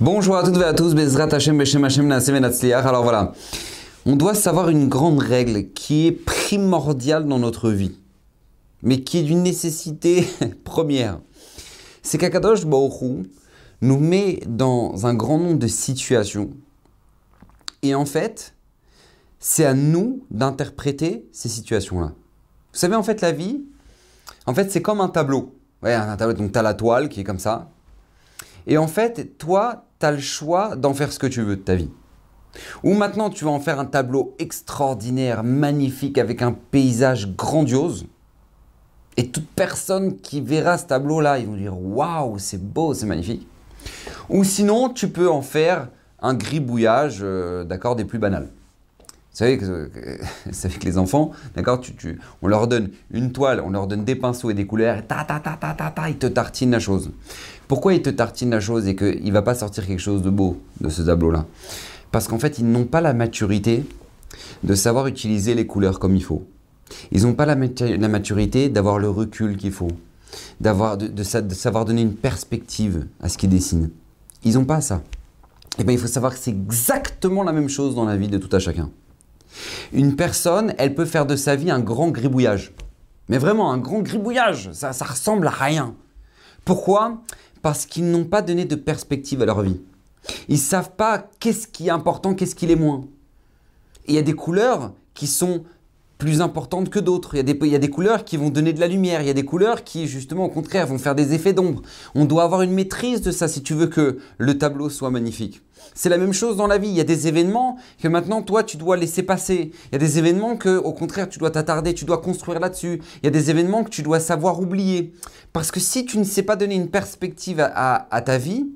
Bonjour à toutes et à tous, Bezrat Hashem, Beshem Hashem, Alors voilà, on doit savoir une grande règle qui est primordiale dans notre vie, mais qui est d'une nécessité première. C'est qu'Akadosh Baruch nous met dans un grand nombre de situations. Et en fait, c'est à nous d'interpréter ces situations-là. Vous savez, en fait, la vie, en fait, c'est comme un tableau. Ouais, un tableau, donc tu as la toile qui est comme ça. Et en fait, toi, tu as le choix d'en faire ce que tu veux de ta vie. Ou maintenant tu vas en faire un tableau extraordinaire, magnifique, avec un paysage grandiose. Et toute personne qui verra ce tableau-là, ils vont dire Waouh, c'est beau, c'est magnifique. Ou sinon, tu peux en faire un gribouillage, euh, d'accord, des plus banals. Vous savez que, c'est avec les enfants, d'accord, tu, on leur donne une toile, on leur donne des pinceaux et des couleurs, et ta ta ta ta ta ta, ils te tartinent la chose. Pourquoi ils te tartinent la chose et qu'il ne va pas sortir quelque chose de beau de ce tableau-là? Parce qu'en fait, ils n'ont pas la maturité de savoir utiliser les couleurs comme il faut. Ils n'ont pas la, maturité d'avoir le recul qu'il faut, de, savoir donner une perspective à ce qu'ils dessinent. Ils n'ont pas ça. Et eh bien, il faut savoir que c'est exactement la même chose dans la vie de tout à chacun. Une personne, elle peut faire de sa vie un grand gribouillage. Mais vraiment, un grand gribouillage, ça, ça ressemble à rien. Pourquoi? Parce qu'ils n'ont pas donné de perspective à leur vie. Ils ne savent pas qu'est-ce qui est important, qu'est-ce qui est moins. il y a des couleurs qui sont plus importantes que d'autres. Il, il, y a des couleurs qui vont donner de la lumière. Il y a des couleurs qui, justement, au contraire, vont faire des effets d'ombre. On doit avoir une maîtrise de ça si tu veux que le tableau soit magnifique. C'est la même chose dans la vie. Il y a des événements que maintenant, toi, tu dois laisser passer. Il y a des événements que, au contraire, tu dois t'attarder, tu dois construire là-dessus. Il y a des événements que tu dois savoir oublier. Parce que si tu ne sais pas donner une perspective à ta vie,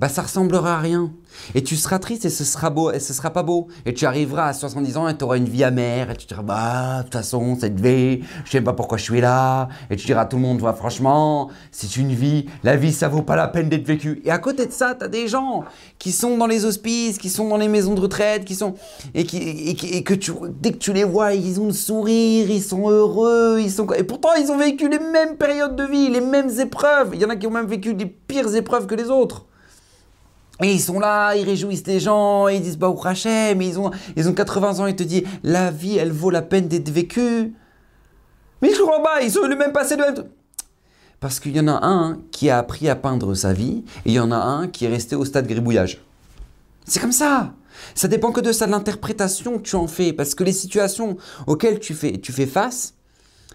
bah ça ressemblera à rien. Et tu seras triste et ce sera beau et ce sera pas beau. Et tu arriveras à 70 ans et tu auras une vie amère et tu diras bah de toute façon cette vie, je sais pas pourquoi je suis là. Et tu diras à tout le monde franchement, c'est une vie, la vie ça vaut pas la peine d'être vécue. Et à côté de ça, tu as des gens qui sont dans les hospices, qui sont dans les maisons de retraite, qui sont et qui et, que dès que tu les vois, ils ont le sourire, ils sont heureux, ils sont et pourtant ils ont vécu les mêmes périodes de vie, les mêmes épreuves. Il y en a qui ont même vécu des pires épreuves que les autres. Et ils sont là, ils réjouissent les gens, ils disent bah mais ils ont, ils ont 80 ans, ils te disent la vie elle vaut la peine d'être vécue. Mais je crois pas, ils ont le même passé de. Parce qu'il y en a un qui a appris à peindre sa vie et il y en a un qui est resté au stade gribouillage. C'est comme ça. Ça dépend que de ça, de l'interprétation que tu en fais. Parce que les situations auxquelles tu fais, tu fais face,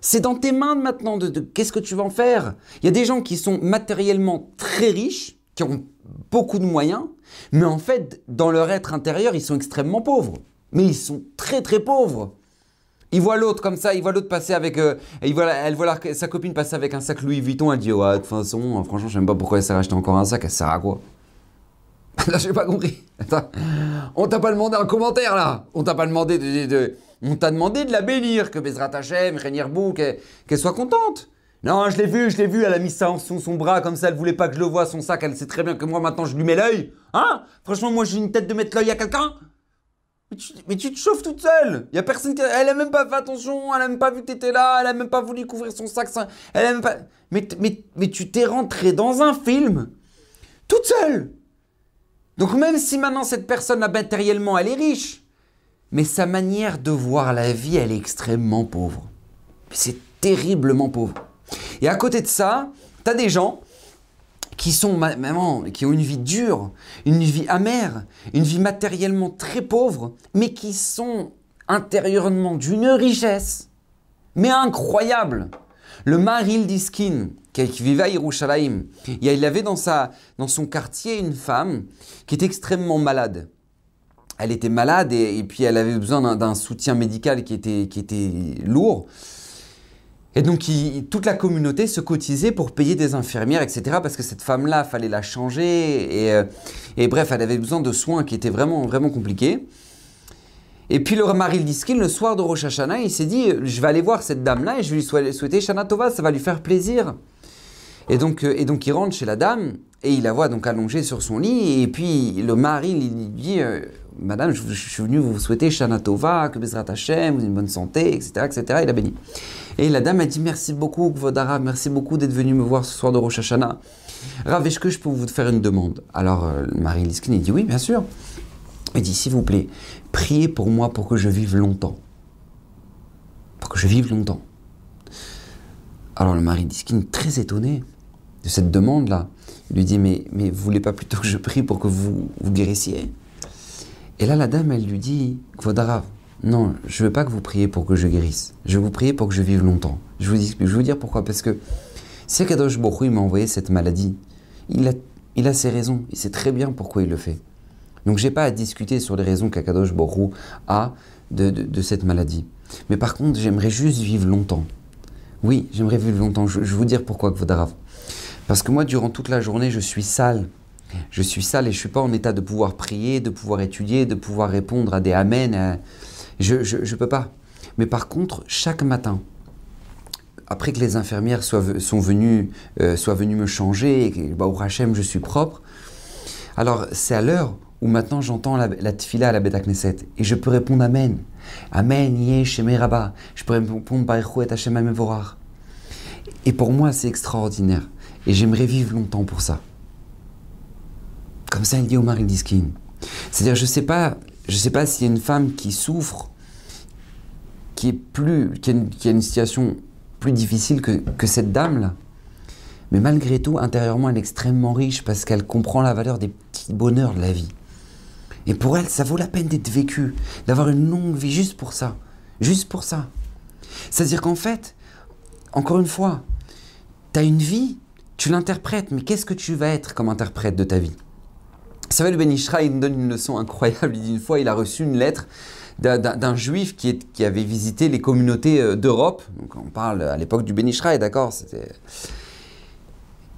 c'est dans tes mains maintenant de qu'est-ce que tu vas en faire? Il y a des gens qui sont matériellement très riches, qui ont beaucoup de moyens, mais en fait, dans leur être intérieur, ils sont extrêmement pauvres. Mais ils sont très très pauvres. Ils voient l'autre comme ça, ils voient l'autre passer avec. Euh, elle voit sa copine passer avec un sac Louis Vuitton, elle dit Ouais, de toute façon, franchement, je sais même pas pourquoi elle s'est racheté encore un sac, elle sert à quoi? Là, j'ai pas compris. Attends. On t'a pas demandé un commentaire là On t'a pas demandé de, On t'a demandé de la bénir, que Bezrat Hashem, Rénier Bou, qu'elle soit contente. Non, je l'ai vu, je l'ai vu, elle a mis ça en son, bras comme ça, elle voulait pas que je le voie, son sac, elle sait très bien que moi maintenant je lui mets l'œil. Hein? Franchement, moi j'ai une tête de mettre l'œil à quelqu'un? Mais tu, te chauffes toute seule. Y a personne qui. Elle a même pas fait attention, elle a même pas vu que t'étais là, elle a même pas voulu couvrir son sac. Elle a même pas. Mais, tu t'es rentré dans un film toute seule. Donc même si maintenant cette personne là matériellement elle est riche, mais sa manière de voir la vie elle est extrêmement pauvre. C'est terriblement pauvre. Et à côté de ça, tu as des gens qui sont qui ont une vie dure, une vie amère, une vie matériellement très pauvre, mais qui sont intérieurement d'une richesse, mais incroyable. Le Maril Diskin, qui vivait à Yerushalayim, il avait dans, sa, dans son quartier une femme qui était extrêmement malade. Elle était malade et, puis elle avait besoin d'un soutien médical qui était, qui était lourd. Et donc toute la communauté se cotisait pour payer des infirmières, etc. Parce que cette femme-là, fallait la changer. Et, euh, et, bref, elle avait besoin de soins qui étaient vraiment, vraiment compliqués. Et puis le mari Diskin, le soir de Rosh Hashanah, il s'est dit, je vais aller voir cette dame-là et je vais lui souhaiter Shana Tova, ça va lui faire plaisir. Et donc, euh, et donc il rentre chez la dame et il la voit donc allongée sur son lit. Et puis le mari lui dit, euh, Madame, je, suis venu vous souhaiter Shana Tova, que Bezrat Hashem, une bonne santé, etc., etc. Il a béni. Et la dame a dit Merci beaucoup, Vodara, merci beaucoup d'être venu me voir ce soir de Rosh Hashanah. Rav, est-ce que je peux vous faire une demande? Alors, euh, Marie Liskin, il dit Oui, bien sûr. Il dit S'il vous plaît, priez pour moi pour que je vive longtemps. Pour que je vive longtemps. Alors, le mari Liskin, très étonné de cette demande-là, lui dit Mais, mais vous voulez pas plutôt que je prie pour que vous vous guérissiez? Et là, la dame, elle lui dit Vodara, non, je ne veux pas que vous priez pour que je guérisse. Je veux vous prier pour que je vive longtemps. Je vous, explique, je vais vous dire pourquoi. Parce que si Akadosh Borou m'a envoyé cette maladie, il a, il a ses raisons. Il sait très bien pourquoi il le fait. Donc j'ai pas à discuter sur les raisons qu'Akadosh Borou a de, de, cette maladie. Mais par contre, j'aimerais juste vivre longtemps. Oui, j'aimerais vivre longtemps. Je, vais vous dire pourquoi, Kvodarav. Parce que moi, durant toute la journée, je suis sale. Je suis sale et je suis pas en état de pouvoir prier, de pouvoir étudier, de pouvoir répondre à des amens. Je ne peux pas. Mais par contre, chaque matin, après que les infirmières soient, sont venues, euh, soient venues me changer et que, bah, au Hachem, je suis propre, alors c'est à l'heure où maintenant j'entends la, la tfila à la Beta Knesset et je peux répondre Amen. Amen, yesh, Rabba. Je peux répondre et Hashem Amevorar. Et pour moi, c'est extraordinaire. Et j'aimerais vivre longtemps pour ça. Comme ça, il dit Omar Diskin. C'est-à-dire, je ne sais pas je ne sais pas s'il y a une femme qui souffre, qui, est plus, qui, a une, situation plus difficile que, que cette dame-là. Mais malgré tout, intérieurement, elle est extrêmement riche parce qu'elle comprend la valeur des petits bonheurs de la vie. Et pour elle, ça vaut la peine d'être vécu, d'avoir une longue vie juste pour ça. Juste pour ça. C'est-à-dire qu'en fait, encore une fois, tu as une vie, tu l'interprètes, mais qu'est-ce que tu vas être comme interprète de ta vie? Vous savez, le Benishra, il nous donne une leçon incroyable. Il dit une fois, il a reçu une lettre d'un juif qui, avait visité les communautés euh, d'Europe. Donc on parle à l'époque du Benishra, d'accord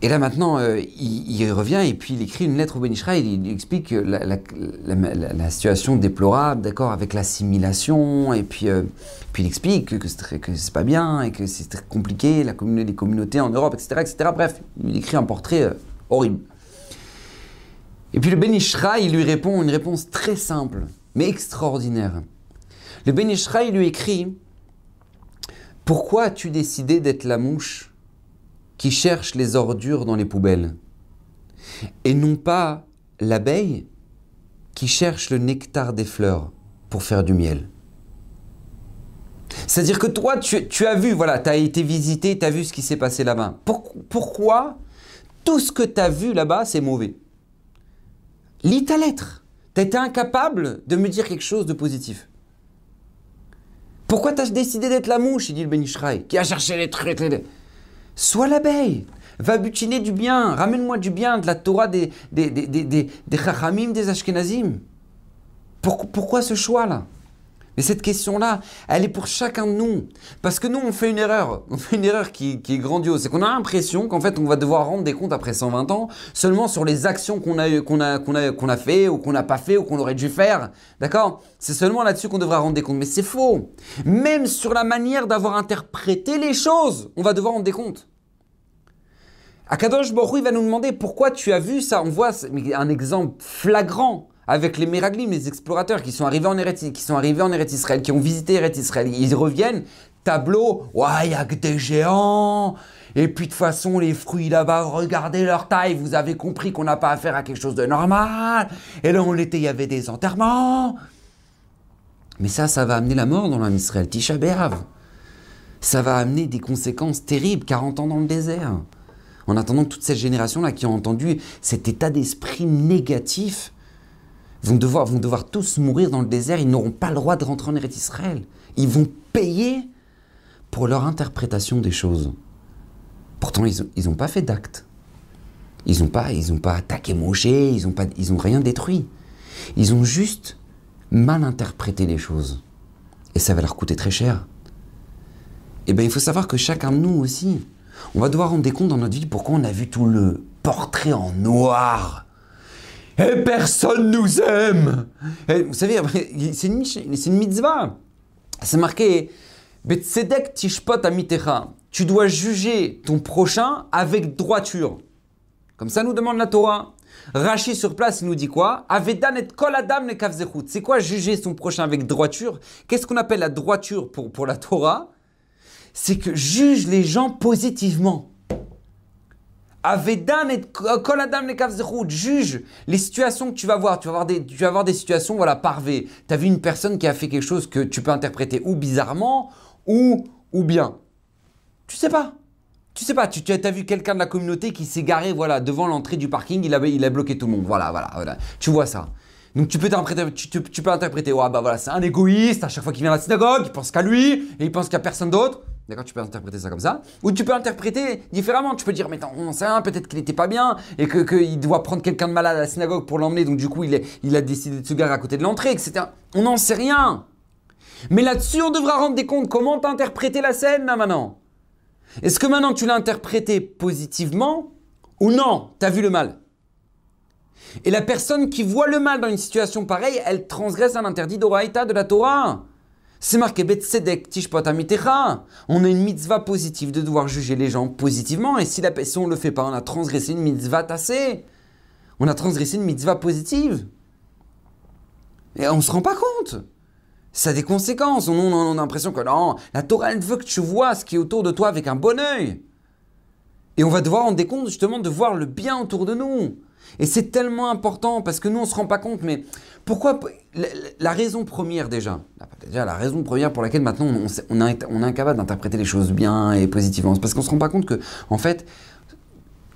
Et là maintenant, euh, il, revient et puis il écrit une lettre au Benishra. Il, explique la, situation déplorable, d'accord, avec l'assimilation. Et puis, euh, il explique que, c'est pas bien et que c'est très compliqué, la communauté, les communautés en Europe, etc., etc. Bref, il écrit un portrait horrible. Et puis le Benishra, lui répond une réponse très simple, mais extraordinaire. Le Benishra, lui écrit Pourquoi as-tu décidé d'être la mouche qui cherche les ordures dans les poubelles et non pas l'abeille qui cherche le nectar des fleurs pour faire du miel? C'est-à-dire que toi, tu, as vu, voilà, tu as été visité, tu as vu ce qui s'est passé là-bas. pourquoi tout ce que tu as vu là-bas, c'est mauvais? Lis ta lettre. Tu été incapable de me dire quelque chose de positif. Pourquoi tu as décidé d'être la mouche, dit le Benishraï, qui a cherché les trucs. Sois l'abeille. Va butiner du bien. Ramène-moi du bien, de la Torah des, des, des, des, des Chachamim, des Ashkenazim. pourquoi ce choix-là? Mais cette question-là, elle est pour chacun de nous. Parce que nous, on fait une erreur. On fait une erreur qui, est grandiose. C'est qu'on a l'impression qu'en fait, on va devoir rendre des comptes après 120 ans seulement sur les actions qu'on a, qu'on a, qu'on a, a fait ou qu'on n'a pas fait ou qu'on aurait dû faire. D'accord? C'est seulement là-dessus qu'on devra rendre des comptes. Mais c'est faux. Même sur la manière d'avoir interprété les choses, on va devoir rendre des comptes. Akadosh Baruch il va nous demander pourquoi tu as vu ça. On voit un exemple flagrant avec les Meraglim, les explorateurs qui sont arrivés en Eretz, qui sont arrivés en Eretz Israël, qui ont visité Eretz Israël. Ils reviennent, tableau, ouais, il y a que des géants. Et puis de toute façon, les fruits là-bas, regardez leur taille, vous avez compris qu'on n'a pas affaire à quelque chose de normal. Et là, on était, il y avait des enterrements. Mais ça, ça va amener la mort dans l'homme Israël, Tisha B'Av. Ça va amener des conséquences terribles, 40 ans dans le désert. En attendant toute cette génération-là qui a entendu cet état d'esprit négatif vont devoir, vont devoir tous mourir dans le désert, ils n'auront pas le droit de rentrer en Eretz Israël. Ils vont payer pour leur interprétation des choses. Pourtant, ils n'ont pas fait d'acte. Ils n'ont pas, attaqué Moshe, ils n'ont rien détruit. Ils ont juste mal interprété les choses. Et ça va leur coûter très cher. Eh bien, il faut savoir que chacun de nous aussi, on va devoir rendre des comptes dans notre vie pourquoi on a vu tout le portrait en noir et personne nous aime. vous savez, c'est une, une, mitzvah. C'est marqué tishpot Tu dois juger ton prochain avec droiture. Comme ça nous demande la Torah. Rachi sur place, il nous dit quoi? C'est quoi juger son prochain avec droiture? Qu'est-ce qu'on appelle la droiture pour, pour la Torah? C'est que juge les gens positivement. Avedan et kol adam juge les situations que tu vas voir. Tu vas voir des, tu vas des situations, voilà, parvées. Tu as vu une personne qui a fait quelque chose que tu peux interpréter ou bizarrement ou, ou bien. Tu sais pas. Tu sais pas, tu, as vu quelqu'un de la communauté qui s'est garé voilà, devant l'entrée du parking, il, avait, il a bloqué tout le monde. Voilà, voilà, voilà. Tu vois ça. Donc tu peux interpréter, tu, tu, peux interpréter, ouais, bah voilà, c'est un égoïste, à chaque fois qu'il vient à la synagogue, il pense qu'à lui, et il pense a personne d'autre. D'accord, tu peux interpréter ça comme ça. Ou tu peux interpréter différemment. Tu peux dire, mais on sait rien, peut-être qu'il n'était pas bien et qu'il doit prendre quelqu'un de malade à la synagogue pour l'emmener. Donc du coup, il a décidé de se garer à côté de l'entrée, etc. On n'en sait rien. Mais là-dessus, on devra rendre des comptes. Comment t'as interprété la scène là maintenant? Est-ce que maintenant tu l'as interprété positivement ou non? T'as vu le mal? Et la personne qui voit le mal dans une situation pareille, elle transgresse un interdit d'Oraïta de la Torah. C'est marqué Betsedek Tishpotamitecha. On a une mitzvah positive de devoir juger les gens positivement. Et si, la, si on ne le fait pas, on a transgressé une mitzvah tassée. On a transgressé une mitzvah positive. Et on ne se rend pas compte. Ça a des conséquences. On, a l'impression que non, la Torah, elle veut que tu vois ce qui est autour de toi avec un bon oeil. Et on va devoir rendre des comptes justement de voir le bien autour de nous. Et c'est tellement important parce que nous, on ne se rend pas compte, mais pourquoi la, raison première déjà, la raison première pour laquelle maintenant on, on, on est incapable d'interpréter les choses bien et positivement, c'est parce qu'on ne se rend pas compte que, en fait,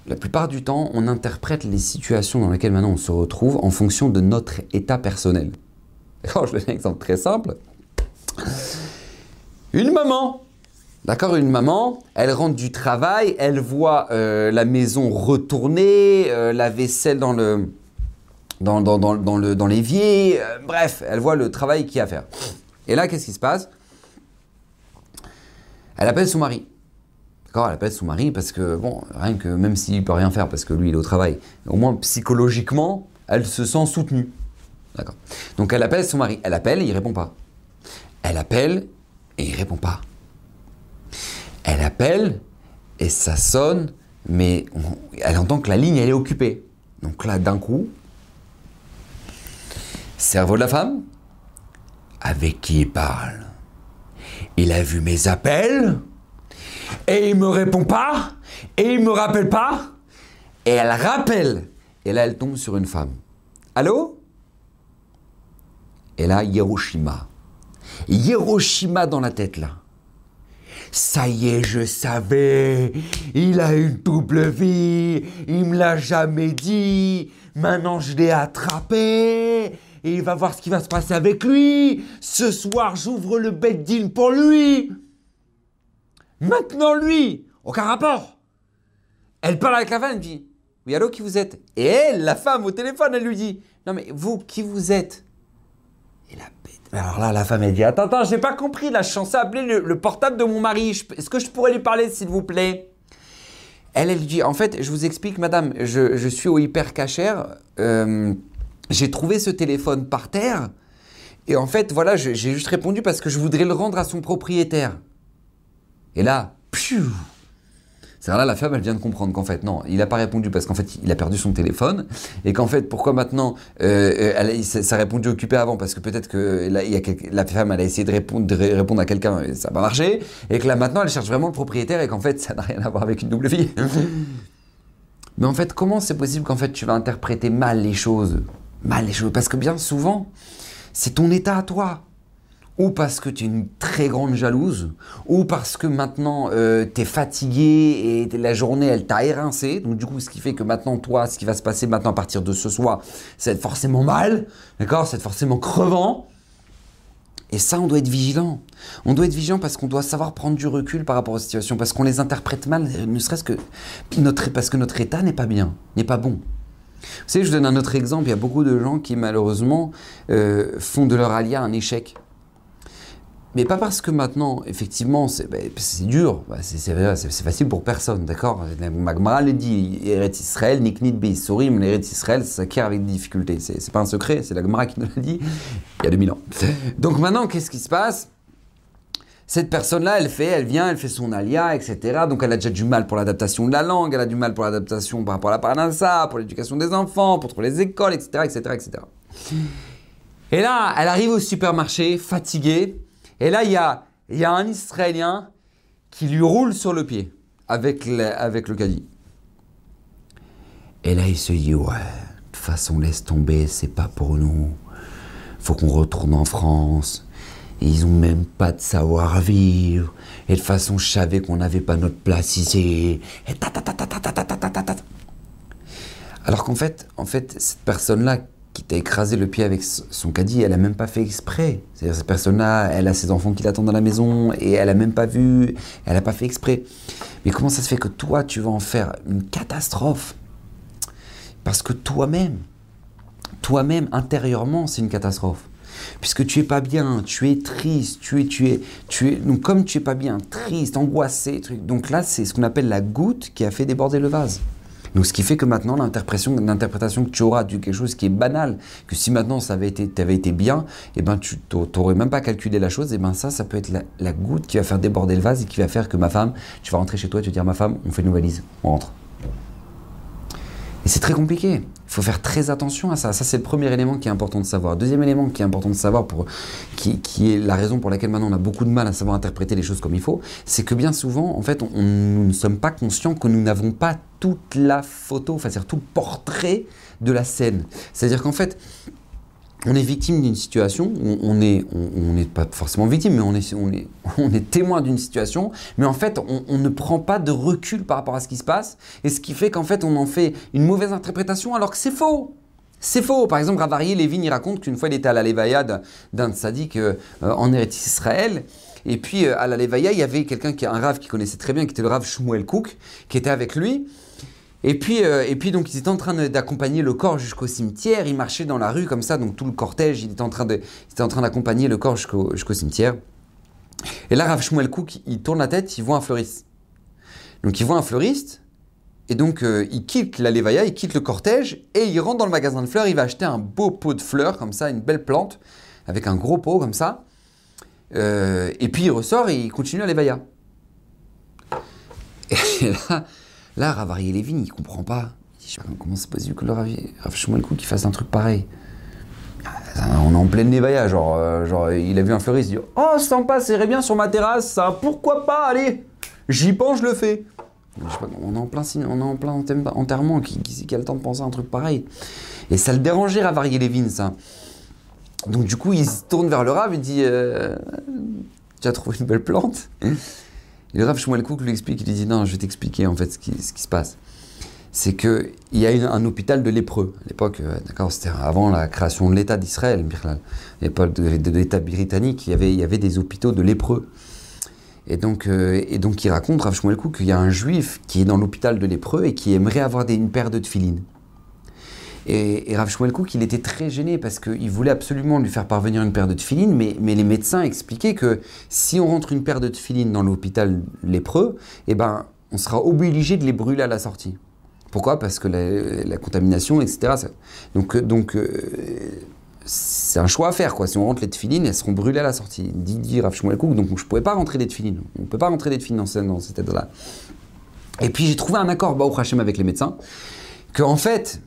la plupart du temps, on interprète les situations dans lesquelles maintenant on se retrouve en fonction de notre état personnel. D'accord Je donne un exemple très simple. Une maman D'accord Une maman, elle rentre du travail, elle voit euh, la maison retournée, euh, la vaisselle dans le dans, dans, dans, l'évier, euh, bref, elle voit le travail qu'il y a à faire. Et là, qu'est-ce qui se passe? Elle appelle son mari. D'accord Elle appelle son mari parce que, bon, rien que, même s'il peut rien faire parce que lui, il est au travail, au moins psychologiquement, elle se sent soutenue. D'accord Donc elle appelle son mari. Elle appelle, il répond pas. Elle appelle et il répond pas. Elle appelle et ça sonne, mais elle entend que la ligne est occupée. Donc là, d'un coup, cerveau de la femme, avec qui il parle. Il a vu mes appels et il me répond pas et il me rappelle pas et elle rappelle et là elle tombe sur une femme. Allô? Et là Hiroshima. Hiroshima dans la tête là. Ça y est, je savais. Il a une double vie. Il me l'a jamais dit. Maintenant, je l'ai attrapé. Il va voir ce qui va se passer avec lui. Ce soir, j'ouvre le bed deal pour lui. Maintenant, lui, aucun rapport. Elle parle avec la femme, elle dit Oui, allô, qui vous êtes? Et elle, la femme, au téléphone, elle lui dit Non, mais vous, qui vous êtes? Et la alors là, la femme, elle dit Attends, attends, j'ai pas compris. Là, je suis censé appeler le, portable de mon mari. Est-ce que je pourrais lui parler, s'il vous plaît? Elle, elle dit En fait, je vous explique, madame, je, suis au hyper cachère. Euh, j'ai trouvé ce téléphone par terre. Et en fait, voilà, j'ai juste répondu parce que je voudrais le rendre à son propriétaire. Et là, piou c'est là, la femme, elle vient de comprendre qu'en fait, non, il n'a pas répondu parce qu'en fait, il a perdu son téléphone. Et qu'en fait, pourquoi maintenant, euh, elle, ça a répondu occupé avant Parce que peut-être que la, il y a la femme, elle a essayé de répondre, de répondre à quelqu'un et ça n'a pas marché. Et que là, maintenant, elle cherche vraiment le propriétaire et qu'en fait, ça n'a rien à voir avec une double vie. Mais en fait, comment c'est possible qu'en fait, tu vas interpréter mal les choses? Mal les choses Parce que bien souvent, c'est ton état à toi ou parce que tu es une très grande jalouse, ou parce que maintenant euh, tu es fatigué et la journée elle t'a érincé. Donc du coup, ce qui fait que maintenant toi, ce qui va se passer maintenant à partir de ce soir, c'est être forcément mal, d'accord? C'est forcément crevant. Et ça, on doit être vigilant. On doit être vigilant parce qu'on doit savoir prendre du recul par rapport aux situations, parce qu'on les interprète mal, ne serait-ce que parce que notre état n'est pas bien, n'est pas bon. Vous savez, je donne un autre exemple. Il y a beaucoup de gens qui malheureusement euh, font de leur alia un échec. Mais pas parce que maintenant, effectivement, c'est ben, dur, bah, c'est facile pour personne, d'accord? Magmara le dit, Eretz Israël, Niknit Beisorim, l'Eretz Israël, s'acquiert avec des difficultés. C'est pas un secret, c'est la Gemara qui nous l'a dit il y a 2000 ans. Donc maintenant, qu'est-ce qui se passe? Cette personne-là, elle fait, elle vient, elle fait son alia, etc. Donc elle a déjà du mal pour l'adaptation de la langue, elle a du mal pour l'adaptation par rapport à la parnassa, pour l'éducation des enfants, pour les écoles, etc., etc., etc. Et là, elle arrive au supermarché, fatiguée, et là, il y a, y a un Israélien qui lui roule sur le pied avec, avec le caddie. Et là, il se dit, ouais, de toute façon, laisse tomber, c'est pas pour nous. Faut qu'on retourne en France. Ils ont même pas de savoir-vivre. Et de toute façon, je savais qu'on n'avait pas notre place ici. Et ta ta ta ta ta ta ta ta ta ta. Alors qu'en fait, en fait, cette personne-là qui t'a écrasé le pied avec son caddie, elle a même pas fait exprès. C'est-à-dire cette personne-là, elle a ses enfants qui l'attendent à la maison et elle a même pas vu, elle a pas fait exprès. Mais comment ça se fait que toi, tu vas en faire une catastrophe? Parce que toi-même, toi-même intérieurement, c'est une catastrophe. Puisque tu es pas bien, tu es triste, tu es, tu es, tu es, donc comme tu es pas bien, triste, angoissé, donc là c'est ce qu'on appelle la goutte qui a fait déborder le vase. Donc ce qui fait que maintenant l'interprétation, que tu auras de quelque chose qui est banal, que si maintenant ça avait été, avais été bien, et eh ben tu n'aurais même pas calculé la chose, et eh ben ça, ça peut être la, goutte qui va faire déborder le vase et qui va faire que ma femme, tu vas rentrer chez toi, tu vas dire ma femme, on fait une valise, on rentre. Et c'est très compliqué. Faut faire très attention à ça. Ça, c'est le premier élément qui est important de savoir. Deuxième élément qui est important de savoir, pour, qui, qui, est la raison pour laquelle maintenant on a beaucoup de mal à savoir interpréter les choses comme il faut, c'est que bien souvent, en fait, on, nous ne sommes pas conscients que nous n'avons pas toute la photo, enfin, c'est-à-dire tout le portrait de la scène. C'est-à-dire qu'en fait, on est victime d'une situation, on n'est pas forcément victime, mais on est, témoin d'une situation, mais en fait, on, ne prend pas de recul par rapport à ce qui se passe, et ce qui fait qu'en fait, on en fait une mauvaise interprétation alors que c'est faux. C'est faux. Par exemple, Ravarié Lévin, il raconte qu'une fois, il était à la Lévaïa d'un sadique euh, en Eretz Israël, et puis euh, à la Lévaïa, il y avait quelqu'un qui un rave qui connaissait très bien, qui était le rave Shmuel Cook, qui était avec lui, et puis, euh, et puis donc ils étaient en train d'accompagner le corps jusqu'au cimetière. Ils marchaient dans la rue comme ça, donc tout le cortège, il était en train d'accompagner le corps jusqu'au cimetière. Et là, Rav Shmuel Kouk, il tourne la tête, il voit un fleuriste. Donc il voit un fleuriste, et donc euh, il quitte la Levaya, il quitte le cortège, et il rentre dans le magasin de fleurs. Il va acheter un beau pot de fleurs comme ça, une belle plante, avec un gros pot comme ça. Euh, et puis il ressort et il continue à Levaya. Et là, Là, Ravarié Lévin, il comprend pas. Comment c'est possible que le Rav, Shmuel Kouk fasse un truc pareil? On est en pleine Nevaya, genre, euh, genre, il a vu un fleuriste, il dit Oh, sympa, irait bien sur ma terrasse, ça, pourquoi pas, allez J'y pense, je le fais. on est en plein, on est en plein enterrement, qui, a le temps de penser à un truc pareil Et ça le dérangeait, Ravarié Lévin, ça. Donc, du coup, il se tourne vers le Rav, il dit euh, Tu as trouvé une belle plante? Et le Rav Shmuel Kouk lui explique, il lui dit non, je vais t'expliquer en fait ce qui, se passe. C'est qu'il y a un hôpital de lépreux. À l'époque, euh, d'accord, c'était avant la création de l'État d'Israël, à l'époque de, l'État britannique, il y, avait, des hôpitaux de lépreux. Et donc, euh, il raconte, Rav Shmuel Kouk, qu'il y a un juif qui est dans l'hôpital de lépreux et qui aimerait avoir une paire de tefilines. Et, Rav Shmuel il était très gêné parce qu'il voulait absolument lui faire parvenir une paire de tefilines, mais, les médecins expliquaient que si on rentre une paire de tefilines dans l'hôpital lépreux, eh ben, on sera obligé de les brûler à la sortie. Pourquoi? Parce que la, contamination, etc. donc, euh, euh, c'est un choix à faire. Si on rentre les tefilines, elles seront brûlées à la sortie. Dit, Rav Shmuel donc je ne pouvais pas rentrer des tefilines. On ne peut pas rentrer des tefilines dans, cet état-là. Et puis j'ai trouvé un accord, Baou Hashem, avec les médecins, que en fait,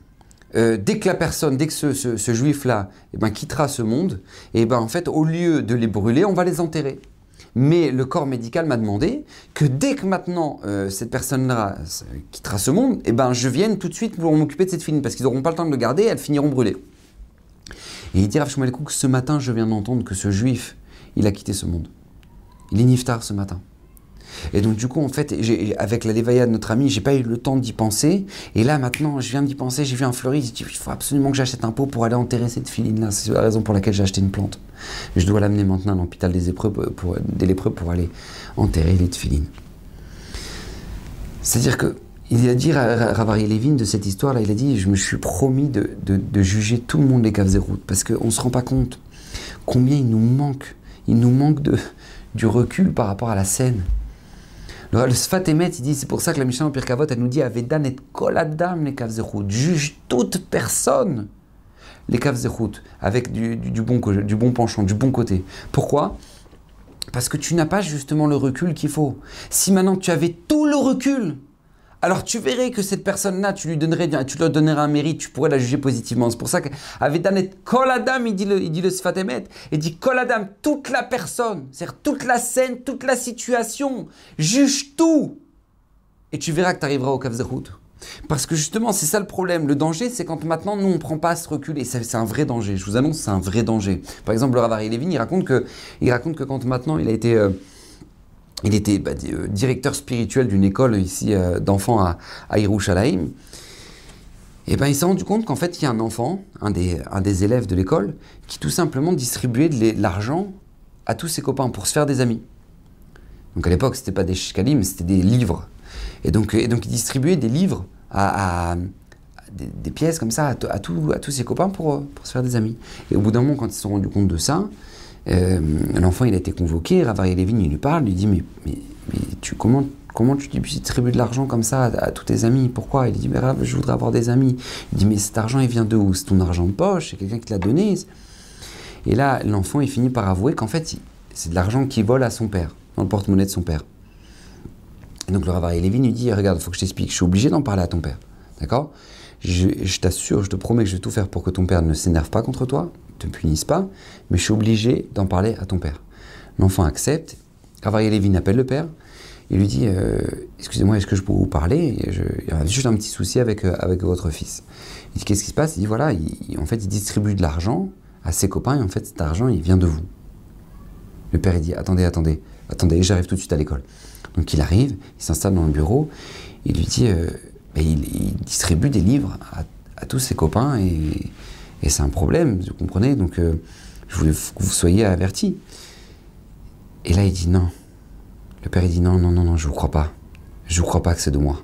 euh, dès que la personne, dès que ce, juif-là eh ben, quittera ce monde, eh ben, en fait, au lieu de les brûler, on va les enterrer. Mais le corps médical m'a demandé que dès que maintenant euh, cette personne-là quittera ce monde, eh ben, je vienne tout de suite pour m'occuper de cette fille, parce qu'ils n'auront pas le temps de le garder, elles finiront brûlées. Et il dit Rav Shmuel ce matin, je viens d'entendre que ce juif, il a quitté ce monde. Il est niftar ce matin. Et donc, du coup, en fait, avec la Lévaïa de notre ami, j'ai pas eu le temps d'y penser. Et là, maintenant, je viens d'y penser, j'ai vu un fleuriste, il faut absolument que j'achète un pot pour aller enterrer cette filine-là. C'est la raison pour laquelle j'ai acheté une plante. Je dois l'amener maintenant à l'hôpital des, des lépreux pour aller enterrer les filines. C'est-à-dire que il a dit, Ravari Levin, de cette histoire-là, il a dit Je me suis promis de, juger tout le monde les caves routes, parce qu'on ne se rend pas compte combien il nous manque, il nous manque de, du recul par rapport à la scène. Le, Sfat Emet, il dit, c'est pour ça que la Mishnah en Pirkavot, elle nous dit Avedan et koladam les kavzechut. Juge toute personne les kavzechut, avec du, du, bon, du bon penchant, du bon côté. Pourquoi? Parce que tu n'as pas justement le recul qu'il faut. Si maintenant tu avais tout le recul, alors tu verrais que cette personne-là, tu lui donnerais tu lui donnerais un mérite, tu pourrais la juger positivement. C'est pour ça qu'Avedanet Koladam, il dit le, il dit le Sfatemet, il dit Koladam, toute la personne, c'est-à-dire toute la scène, toute la situation, juge tout. Et tu verras que tu arriveras au Kavzerhout. Parce que justement, c'est ça le problème. Le danger, c'est quand maintenant, nous, on ne prend pas à se reculer. C'est un vrai danger. Je vous annonce, c'est un vrai danger. Par exemple, le Ravari Levin, il raconte que, il raconte que quand maintenant il a été. Euh, il était bah, euh, directeur spirituel d'une école ici euh, d'enfants à, à. Et ben il s'est rendu compte qu'en fait, il y a un enfant, un des, élèves de l'école, qui tout simplement distribuait de l'argent à tous ses copains pour se faire des amis. Donc à l'époque, c'était pas des shkalim, c'était des livres. Et donc, il distribuait des livres à, des, pièces comme ça à, tous ses copains pour, pour se faire des amis. Et au bout d'un moment, quand ils se sont rendus compte de ça, euh, l'enfant, il a été convoqué, Ravari Levin, il lui parle, lui dit, mais, tu, comment, comment tu distribues de l'argent comme ça à, tous tes amis? Pourquoi? Il dit, mais je voudrais avoir des amis. Il dit, mais cet argent, il vient de où? C'est ton argent de poche, c'est quelqu'un qui te l'a donné. Et là, l'enfant, il finit par avouer qu'en fait, c'est de l'argent qui vole à son père, dans le porte-monnaie de son père. Et donc le Ravari Levin lui dit, regarde, il faut que je t'explique, je suis obligé d'en parler à ton père. D'accord? Je t'assure, je te promets que je vais tout faire pour que ton père ne s'énerve pas contre toi, te punisse pas, mais je suis obligé d'en parler à ton père. L'enfant accepte. Avaria Levin appelle le père. Il lui dit euh, Excusez-moi, est-ce que je peux vous parler? Je, Il y a juste un petit souci avec, euh, avec votre fils. Il dit Qu'est-ce qui se passe? Il dit Voilà, il, en fait, il distribue de l'argent à ses copains et en fait, cet argent, il vient de vous. Le père, dit Attendez, attendez, attendez, j'arrive tout de suite à l'école. Donc il arrive, il s'installe dans le bureau, il lui dit euh, ben, il, distribue des livres à, à tous ses copains et et c'est un problème, vous comprenez Donc, euh, je voulais que vous soyez avertis. Et là, il dit non. Le père, il dit non, non, non, non, je ne vous crois pas. Je ne vous crois pas que c'est de moi.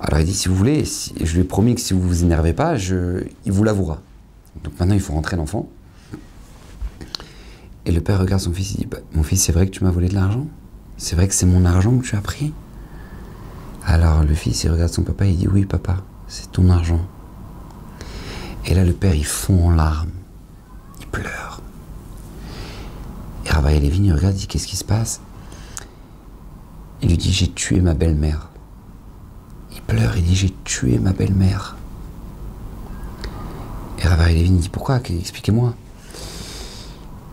Alors, il dit si vous voulez, je lui ai promis que si vous vous énervez pas, il vous l'avouera. Donc maintenant, il faut rentrer l'enfant. Et le père regarde son fils, il dit bah, Mon fils, c'est vrai que tu m'as volé de l'argent? C'est vrai que c'est mon argent que tu as pris? Alors le fils, il regarde son papa, il dit Oui, papa, c'est ton argent. Et là, le père, il fond en larmes. Il pleure. Et Rabbi Levin, il regarde, il dit Qu'est-ce qui se passe? Il lui dit J'ai tué ma belle-mère. Il pleure, il dit J'ai tué ma belle-mère. Et Rabbi Levin dit Pourquoi? Expliquez-moi.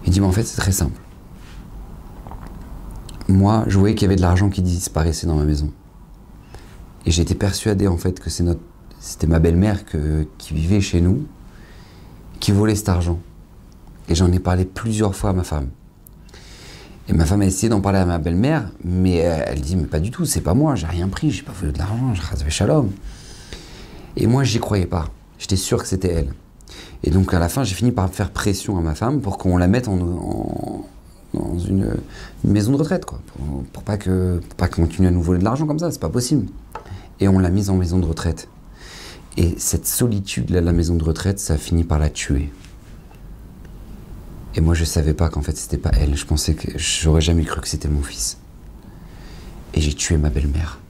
Il dit Mais en fait, c'est très simple. Moi, je voyais qu'il y avait de l'argent qui disparaissait dans ma maison. Et j'étais persuadé en fait que c'est notre c'était ma belle-mère qui vivait chez nous, qui volait cet argent. Et j'en ai parlé plusieurs fois à ma femme. Et ma femme a essayé d'en parler à ma belle-mère, mais elle dit Mais pas du tout, c'est pas moi, j'ai rien pris, j'ai pas volé de l'argent, je rase shalom. Et moi, j'y croyais pas. J'étais sûr que c'était elle. Et donc, à la fin, j'ai fini par faire pression à ma femme pour qu'on la mette en, dans une, maison de retraite, quoi. Pour, pas que, pour pas qu'elle continue à nous voler de l'argent comme ça, c'est pas possible. Et on l'a mise en maison de retraite. Et cette solitude à la maison de retraite, ça a fini par la tuer. Et moi, je savais pas qu'en fait, c'était pas elle. Je pensais que j'aurais jamais cru que c'était mon fils. Et j'ai tué ma belle-mère.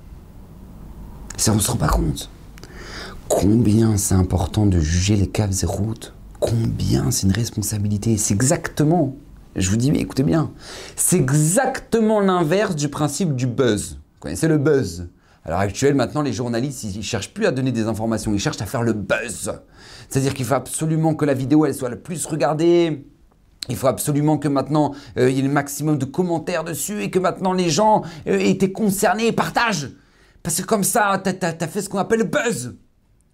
Ça, on se rend pas compte. Combien c'est important de juger les caves et routes. Combien c'est une responsabilité. C'est exactement, je vous dis, mais écoutez bien, c'est exactement l'inverse du principe du buzz. Vous connaissez le buzz? À l'heure actuelle, maintenant, les journalistes, ils, cherchent plus à donner des informations, ils cherchent à faire le buzz. C'est-à-dire qu'il faut absolument que la vidéo, elle soit le plus regardée. Il faut absolument que maintenant, euh, il y ait le maximum de commentaires dessus et que maintenant les gens euh, aient été concernés et partagent. Parce que comme ça, tu as, fait ce qu'on appelle le buzz.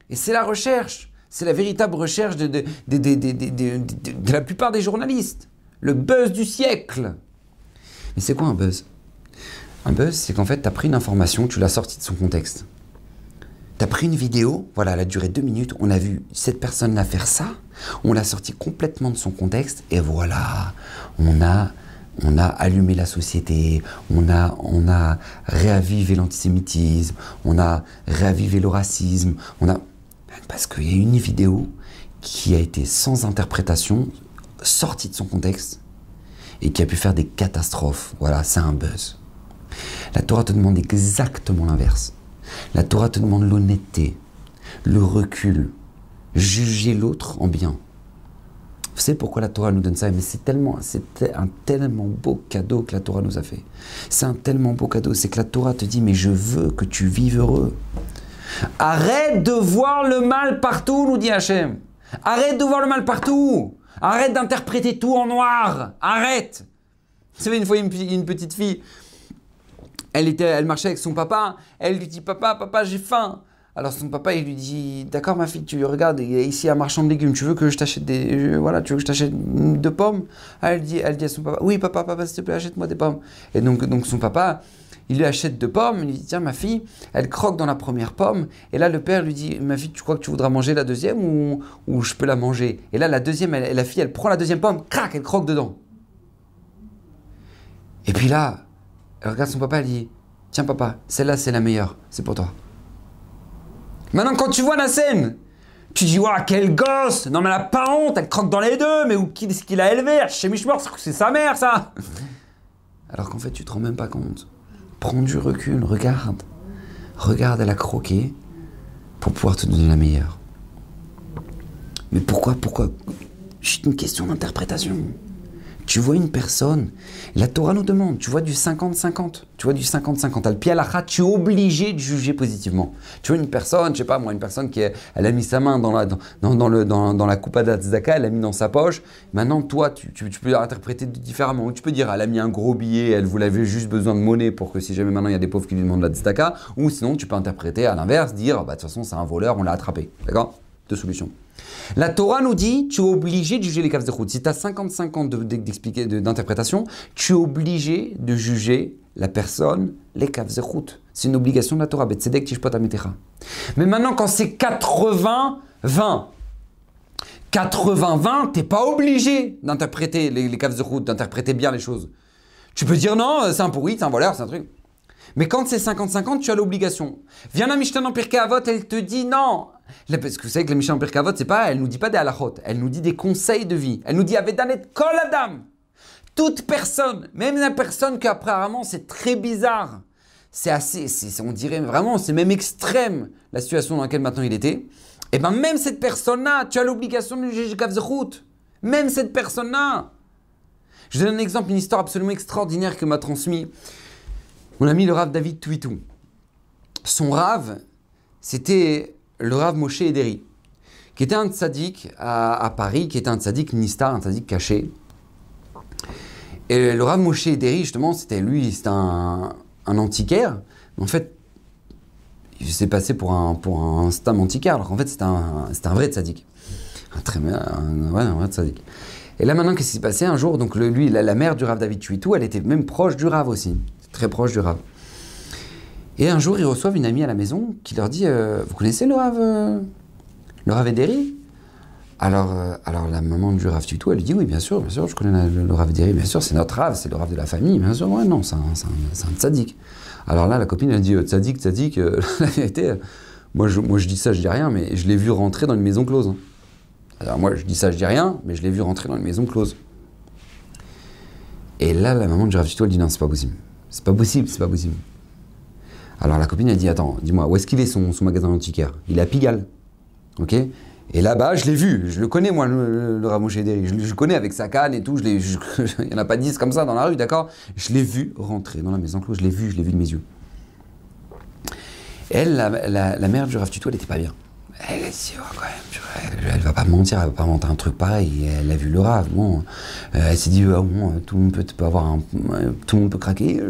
Et c'est la recherche. C'est la véritable recherche de, de la plupart des journalistes. Le buzz du siècle. Mais c'est quoi un buzz? Un buzz, c'est qu'en fait, tu as pris une information, tu l'as sortie de son contexte. Tu as pris une vidéo, voilà, elle a duré deux minutes, on a vu cette personne-là faire ça, on l'a sortie complètement de son contexte, et voilà, on a, on a allumé la société, on a, on a réavivé l'antisémitisme, on a réavivé le racisme, on a... Parce qu'il y a une vidéo qui a été sans interprétation, sortie de son contexte, et qui a pu faire des catastrophes. Voilà, c'est un buzz. La Torah te demande exactement l'inverse. La Torah te demande l'honnêteté, le recul, juger l'autre en bien. Vous savez pourquoi la Torah nous donne ça? Mais c'est tellement, c'est un tellement beau cadeau que la Torah nous a fait. C'est un tellement beau cadeau, c'est que la Torah te dit, mais je veux que tu vives heureux. Arrête de voir le mal partout, nous dit Hachem. Arrête de voir le mal partout. Arrête d'interpréter tout en noir. Arrête. Vous savez, une fois, une, une petite fille, elle, était, elle marchait avec son papa. Elle lui dit, papa, papa, j'ai faim. Alors son papa, il lui dit, d'accord ma fille, tu regardes, il y a ici un marchand de légumes, tu veux que je t'achète des, voilà, tu veux que je t'achète pommes? Elle dit, elle dit à son papa, oui papa, papa, s'il te plaît, achète-moi des pommes. Et donc, donc son papa, il lui achète deux pommes, il lui dit, tiens ma fille, elle croque dans la première pomme, et là le père lui dit, ma fille, tu crois que tu voudras manger la deuxième ou, ou je peux la manger? Et là la deuxième, la fille, elle prend la deuxième pomme, crac, elle croque dedans. Et puis là, regarde son papa, elle dit, tiens papa, celle-là c'est la meilleure, c'est pour toi. Maintenant, quand tu vois la scène, tu dis, waouh, quel gosse Non, mais elle a pas honte, elle croque dans les deux, mais où qui est-ce qu'il a élevé Chez c'est sa mère, ça Alors qu'en fait, tu te rends même pas compte. Prends du recul, regarde. Regarde, elle a croqué pour pouvoir te donner la meilleure. Mais pourquoi, pourquoi? Juste une question d'interprétation. Tu vois une personne, la Torah nous demande, tu vois du 50-50, tu vois du 50-50, al pialacha, tu es obligé de juger positivement. Tu vois une personne, je sais pas moi, une personne qui elle a mis sa main dans la, dans, dans, le, dans, dans la d'Atzaka, elle l'a mis dans sa poche, maintenant toi, tu, peux l'interpréter différemment. Tu peux dire, elle a mis un gros billet, elle voulait juste besoin de monnaie pour que si jamais maintenant il y a des pauvres qui lui demandent la tzedaka, ou sinon tu peux interpréter à l'inverse, dire, bah, de toute façon c'est un voleur, on l'a attrapé. D'accord? Solutions. La Torah nous dit, tu es obligé de juger les caves de route. Si tu as 55 ans d'interprétation, tu es obligé de juger la personne, les caves de route. C'est une obligation de la Torah. Mais maintenant, quand c'est 80-20, 80-20, t'es pas obligé d'interpréter les, les caves de route, d'interpréter bien les choses. Tu peux dire non, c'est un pourri, c'est un voleur, c'est un truc. Mais quand c'est 50-50, tu as l'obligation. Viens la Mishnah en Pirkei elle te dit non. Parce que vous savez que la Mishnah en Pirkei c'est pas, elle nous dit pas des halachot, elle nous dit des conseils de vie. Elle nous dit Avedanet kol adam. Toute personne, même la personne qu'apparemment c'est très bizarre, c'est assez, on dirait vraiment, c'est même extrême la situation dans laquelle maintenant il était. Et eh bien même cette personne-là, tu as l'obligation de juger route. Même cette personne-là. Je donne un exemple, une histoire absolument extraordinaire que m'a transmis on a mis le Rav David Tuitou. Son Rav, c'était le Rav Moshe Ederi, qui était un tzaddik à, Paris, qui était un tzaddik nistar, un tzaddik caché. Et le Rav Moshe Ederi, justement, c'était lui, c'était un, antiquaire. En fait, il s'est passé pour un, pour un stam antiquaire, alors qu'en fait, c'était un, un vrai tzaddik. Un très un, ouais, un vrai tzaddik. Et là, maintenant, qu'est-ce qui s'est passé Un jour, donc lui, la, la, mère du Rav David Tuitou, elle était même proche du Rav aussi très proche du Rav. Et un jour, ils reçoivent une amie à la maison qui leur dit euh, Vous connaissez le Rav euh, Le Rav Ederi? Alors, euh, alors la maman du Rav Tutou, elle lui dit Oui, bien sûr, bien sûr, je connais le, Rav Ederi, bien sûr, c'est notre Rav, c'est le Rav de la famille, bien sûr, ouais, non, c'est un, un, tzaddik. Alors là, la copine, elle dit Tzaddik, tzaddik, la vérité, moi je, moi je dis ça, je dis rien, mais je l'ai vu rentrer dans une maison close. Hein. Alors moi, je dis ça, je dis rien, mais je l'ai vu rentrer dans une maison close. Et là, la maman du Rav Tutou, elle dit Non, c'est pas possible. C'est pas possible, c'est pas possible. Alors la copine a dit Attends, dis-moi, où est-ce qu'il est son, son magasin antiquaire Il est à Pigalle. Ok? Et là-bas, je l'ai vu, je le connais moi, le, le Ramouché je, je le connais avec sa canne et tout, il n'y en a pas dix comme ça dans la rue, d'accord? Je l'ai vu rentrer dans la maison close, je l'ai vu, je l'ai vu de mes yeux. Elle, la, mère du Rav Tuto, elle n'était pas bien. Elle a dit, oh, quand même, elle va pas mentir, elle va pas inventer un truc pareil. Elle a vu le Rav, bon. Euh, elle s'est dit, oh, bon, tout le monde peut, avoir un, tout le monde peut craquer.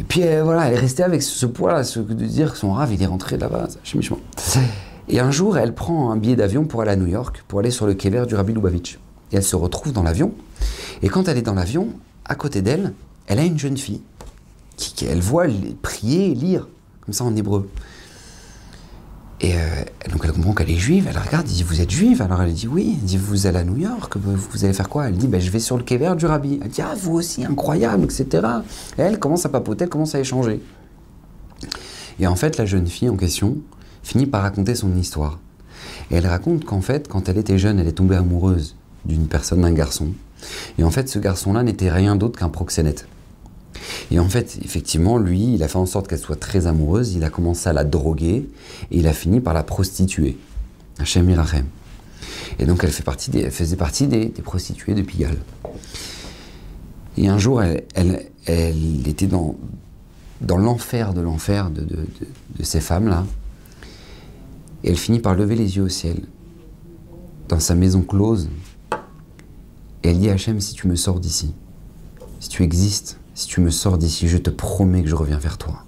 Et puis euh, voilà, elle est restée avec ce poids-là, de dire que son Rav, il est rentré là-bas. Et un jour, elle prend un billet d'avion pour aller à New York, pour aller sur le quai vert du Rabbi Lubavitch. Et elle se retrouve dans l'avion. Et quand elle est dans l'avion, à côté d'elle, elle a une jeune fille qui, elle voit prier lire, comme ça en hébreu. Et euh, donc elle comprend qu'elle est juive, elle regarde, elle dit Vous êtes juive? Alors elle dit Oui. Elle dit Vous allez à New York, vous allez faire quoi? Elle dit ben, Je vais sur le quai du rabbi. Elle dit Ah, vous aussi, incroyable, etc. Et elle commence à papoter, elle commence à échanger. Et en fait, la jeune fille en question finit par raconter son histoire. Et elle raconte qu'en fait, quand elle était jeune, elle est tombée amoureuse d'une personne, d'un garçon. Et en fait, ce garçon-là n'était rien d'autre qu'un proxénète. Et en fait, effectivement, lui, il a fait en sorte qu'elle soit très amoureuse, il a commencé à la droguer et il a fini par la prostituer. Hachem Irachem. Et donc elle, faisait partie des, prostituées de Pigalle. Et un jour, elle, était dans, l'enfer de l'enfer de ces femmes-là. Et elle finit par lever les yeux au ciel, dans sa maison close. Et elle dit à Hachem, si tu me sors d'ici, si tu existes, si tu me sors d'ici, je te promets que je reviens vers toi.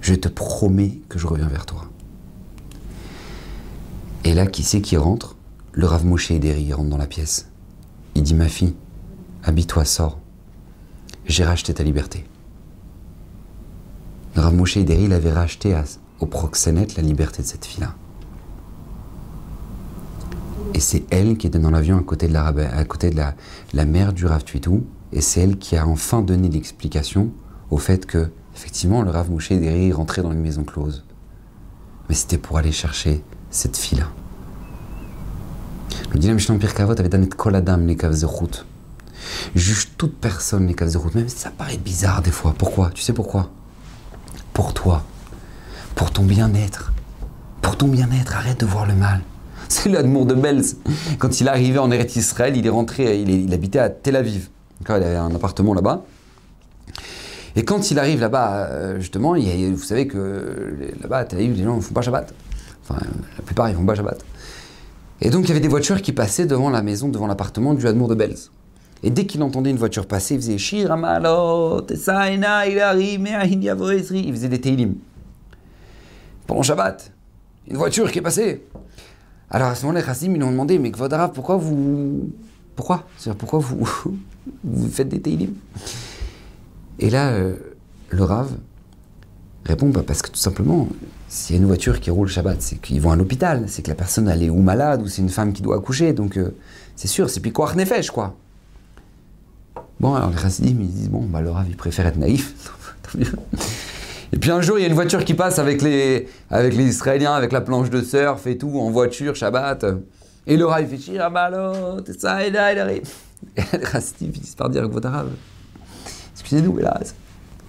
Je te promets que je reviens vers toi. Et là, qui c'est qui rentre? Le Rav Moshe Ederi rentre dans la pièce. Il dit, ma fille, habille-toi, sors. J'ai racheté ta liberté. Le Rav Moshe Ederi, il avait racheté à, au proxénète la liberté de cette fille-là. Et c'est elle qui était dans l'avion à côté de la mère du Rav Tuitou, et c'est elle qui a enfin donné l'explication au fait que, effectivement, le Rav Moshe Ederi rentrait dans une maison close. Mais c'était pour aller chercher cette fille-là. Le dilemme Mishnah Pirkavot avait donné kol adam les route. Juge toute personne les route, même si ça paraît bizarre des fois. Pourquoi? Tu sais pourquoi? Pour toi, pour ton bien-être, pour ton bien-être. Arrête de voir le mal. C'est l'amour de Belz. Quand il est arrivé en Eretz Israël, il est rentré, il habitait à Tel Aviv. Il avait un appartement là-bas. Et quand il arrive là-bas, euh, justement, il vous savez que là-bas, à Tel les gens ne font pas Shabbat. Enfin, la plupart, ils font pas Shabbat. Et donc, il y avait des voitures qui passaient devant la maison, devant l'appartement du Admour de Belz. Et dès qu'il entendait une voiture passer, il faisait Shir Amalot, Esaina, Ilari, Me'ahin Yavo Ezri. Il faisait des Teilim. Pendant Shabbat, une voiture qui est passée. Alors à ce moment-là, les Chassim, ils lui ont demandé Mais Kvod Arav, pourquoi vous. Pourquoi? C'est-à-dire, pourquoi vous, vous faites des Teilim Et là, euh, le Rav répond bah, Parce que tout simplement, s'il y a une voiture qui roule Shabbat, c'est qu'ils vont à l'hôpital, c'est que la personne elle est ou malade, ou c'est une femme qui doit accoucher, donc euh, c'est sûr, c'est Pikoar Nefesh, quoi. Bon, alors les Chassidim, ils disent Bon, bah, le Rav, il préfère être naïf. Et puis un jour, il y a une voiture qui passe avec les, Israéliens, avec la planche de surf et tout, en voiture, Shabbat. Et le Rav, il fait Shir Amalot, et ça, il arrive. Et les Chassidim finissent par dire avec votre arabe Excusez-nous, là,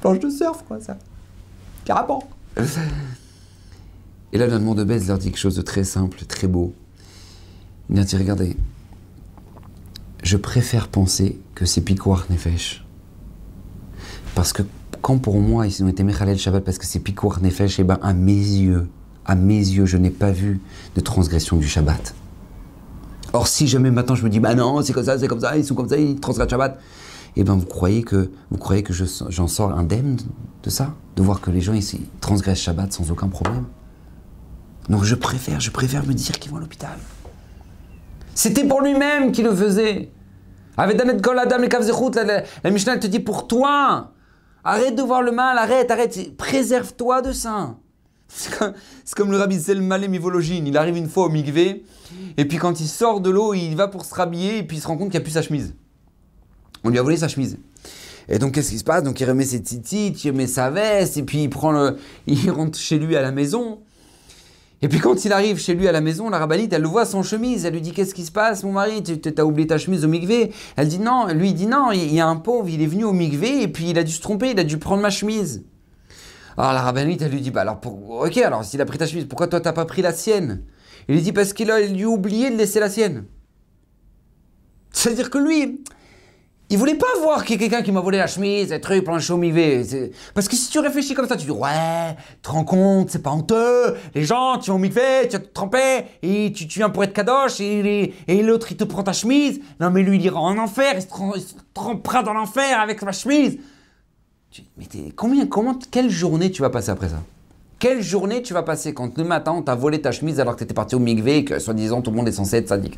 planche de surf, quoi, ça. Carapant. Et là, le monde de Bez leur dit quelque chose de très simple, très beau. Il leur dit Regardez, je préfère penser que c'est Pikoar Nefesh. Parce que quand pour moi, ils ont été Mechalel Shabbat parce que c'est Pikoar Nefesh, et ben à mes yeux, à mes yeux, je n'ai pas vu de transgression du Shabbat. Or, si jamais maintenant je me dis, bah non, c'est comme ça, c'est comme ça, ils sont comme ça, ils transgressent Shabbat, et ben vous croyez que, vous croyez que je- j'en sors indemne de ça? De voir que les gens ici transgressent Shabbat sans aucun problème? Donc je préfère, je préfère me dire qu'ils vont à l'hôpital. C'était pour lui-même qu'il le faisait. Avec Danet Kol Adam la, la, Mishnah te dit pour toi. Arrête de voir le mal, arrête, arrête, préserve-toi de ça. C'est comme, le rabbi Zelmalem Ivologine. Il arrive une fois au Mikvé, et puis quand il sort de l'eau, il va pour se rhabiller, et puis il se rend compte qu'il n'y a plus sa chemise. On lui a volé sa chemise. Et donc qu'est-ce qui se passe? Donc il remet ses titites, il remet sa veste, et puis il prend le, il rentre chez lui à la maison. Et puis quand il arrive chez lui à la maison, la rabbinite, elle le voit sans chemise. Elle lui dit Qu'est-ce qui se passe, mon mari? Tu t'as oublié ta chemise au mikvé? Elle dit Non. Lui, il dit Non, il y a un pauvre, il est venu au mikvé et puis il a dû se tromper, il a dû prendre ma chemise. Alors la rabbinite, elle lui dit Bah alors, ok, alors s'il a pris ta chemise, pourquoi toi t'as pas pris la sienne? Il lui dit Parce qu'il a lui oublié de laisser la sienne. C'est-à-dire que lui, il voulait pas voir qu'il y a quelqu'un qui m'a volé la chemise, et truc, plein de Parce que si tu réfléchis comme ça, tu dis ouais, tu te rends compte, c'est pas honteux. Les gens, tu vas au mikvé, tu vas te et tu, viens pour être kadosh, et, l'autre il te prend ta chemise. Non mais lui il ira en enfer, il se trempera dans l'enfer avec ma chemise. Mais combien, comment, quelle journée tu vas passer après ça? Quelle journée tu vas passer quand le matin on t'a volé ta chemise alors que t'étais parti au mikvé et que soi-disant tout le monde est censé être sadique?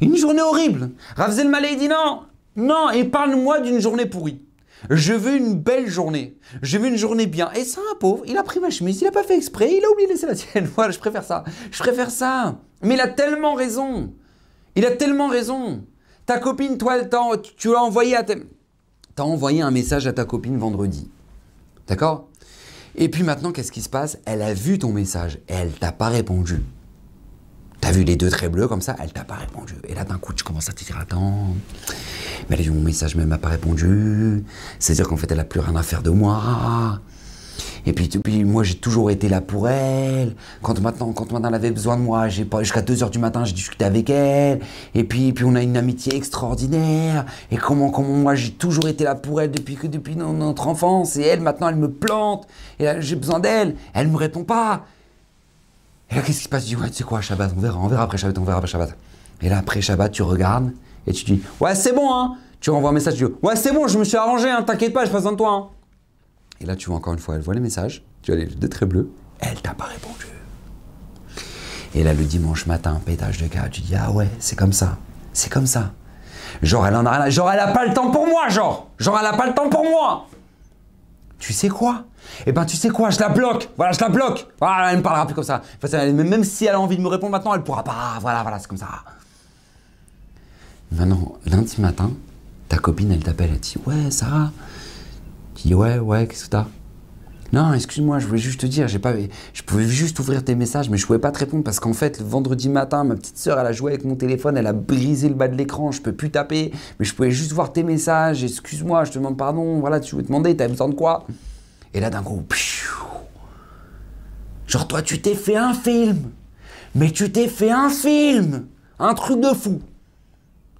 Une journée horrible. Ravzel Malé dit non, non, et parle-moi d'une journée pourrie. Je veux une belle journée. Je veux une journée bien. Et ça, un pauvre, il a pris ma chemise, il a pas fait exprès, il a oublié de laisser la sienne. Voilà, je préfère ça. Je préfère ça. Mais il a tellement raison. Il a tellement raison. Ta copine, toi, t'a- tu, tu l'as envoyé à ta... T'as envoyé un message à ta copine vendredi. D'accord? Et puis maintenant, qu'est-ce qui se passe? Elle a vu ton message et elle t'a pas répondu. T'as vu les deux traits bleus comme ça, elle t'a pas répondu. Et là, d'un coup, tu commences à te dire Attends, mais elle a vu mon message, mais elle m'a pas répondu. C'est-à-dire qu'en fait, elle a plus rien à faire de moi. Et puis, puis moi, j'ai toujours été là pour elle. Quand maintenant, quand maintenant elle avait besoin de moi, j'ai jusqu'à 2 heures du matin, j'ai discuté avec elle. Et puis, puis on a une amitié extraordinaire. Et comment, comment moi, j'ai toujours été là pour elle depuis que depuis notre enfance. Et elle, maintenant, elle me plante. Et j'ai besoin d'elle. Elle me répond pas. Et là, qu'est-ce qui se passe? Je dis, ouais, tu sais quoi, Shabbat, on verra, on verra après Shabbat, on verra après Shabbat. Et là, après Shabbat, tu regardes et tu dis, ouais, c'est bon, hein. Tu renvoies un message, tu dis, ouais, c'est bon, je me suis arrangé, hein, t'inquiète pas, je passe de toi, hein. Et là, tu vois encore une fois, elle voit les messages, tu as les deux traits bleus, elle t'a pas répondu. Et là, le dimanche matin, pétage de cas, tu dis, ah ouais, c'est comme ça, c'est comme ça. Genre, elle en a, genre, elle a pas le temps pour moi, genre, genre, elle a pas le temps pour moi. Tu sais quoi? Eh ben, tu sais quoi? Je la bloque. Voilà, je la bloque. Voilà, elle ne parlera plus comme ça. même si elle a envie de me répondre maintenant, elle pourra pas. Voilà, voilà, c'est comme ça. Maintenant, lundi matin, ta copine, elle t'appelle, elle dit Ouais, Sarah. Ouais, ouais, qu'est-ce que t'as? Non, excuse-moi, je voulais juste te dire, j'ai pas, je pouvais juste ouvrir tes messages, mais je pouvais pas te répondre parce qu'en fait, le vendredi matin, ma petite sœur, elle a joué avec mon téléphone, elle a brisé le bas de l'écran, je peux plus taper, mais je pouvais juste voir tes messages, excuse-moi, je te demande pardon, voilà, tu veux demander, t'as besoin de quoi? Et là, d'un coup, genre, toi, tu t'es fait un film, mais tu t'es fait un film, un truc de fou,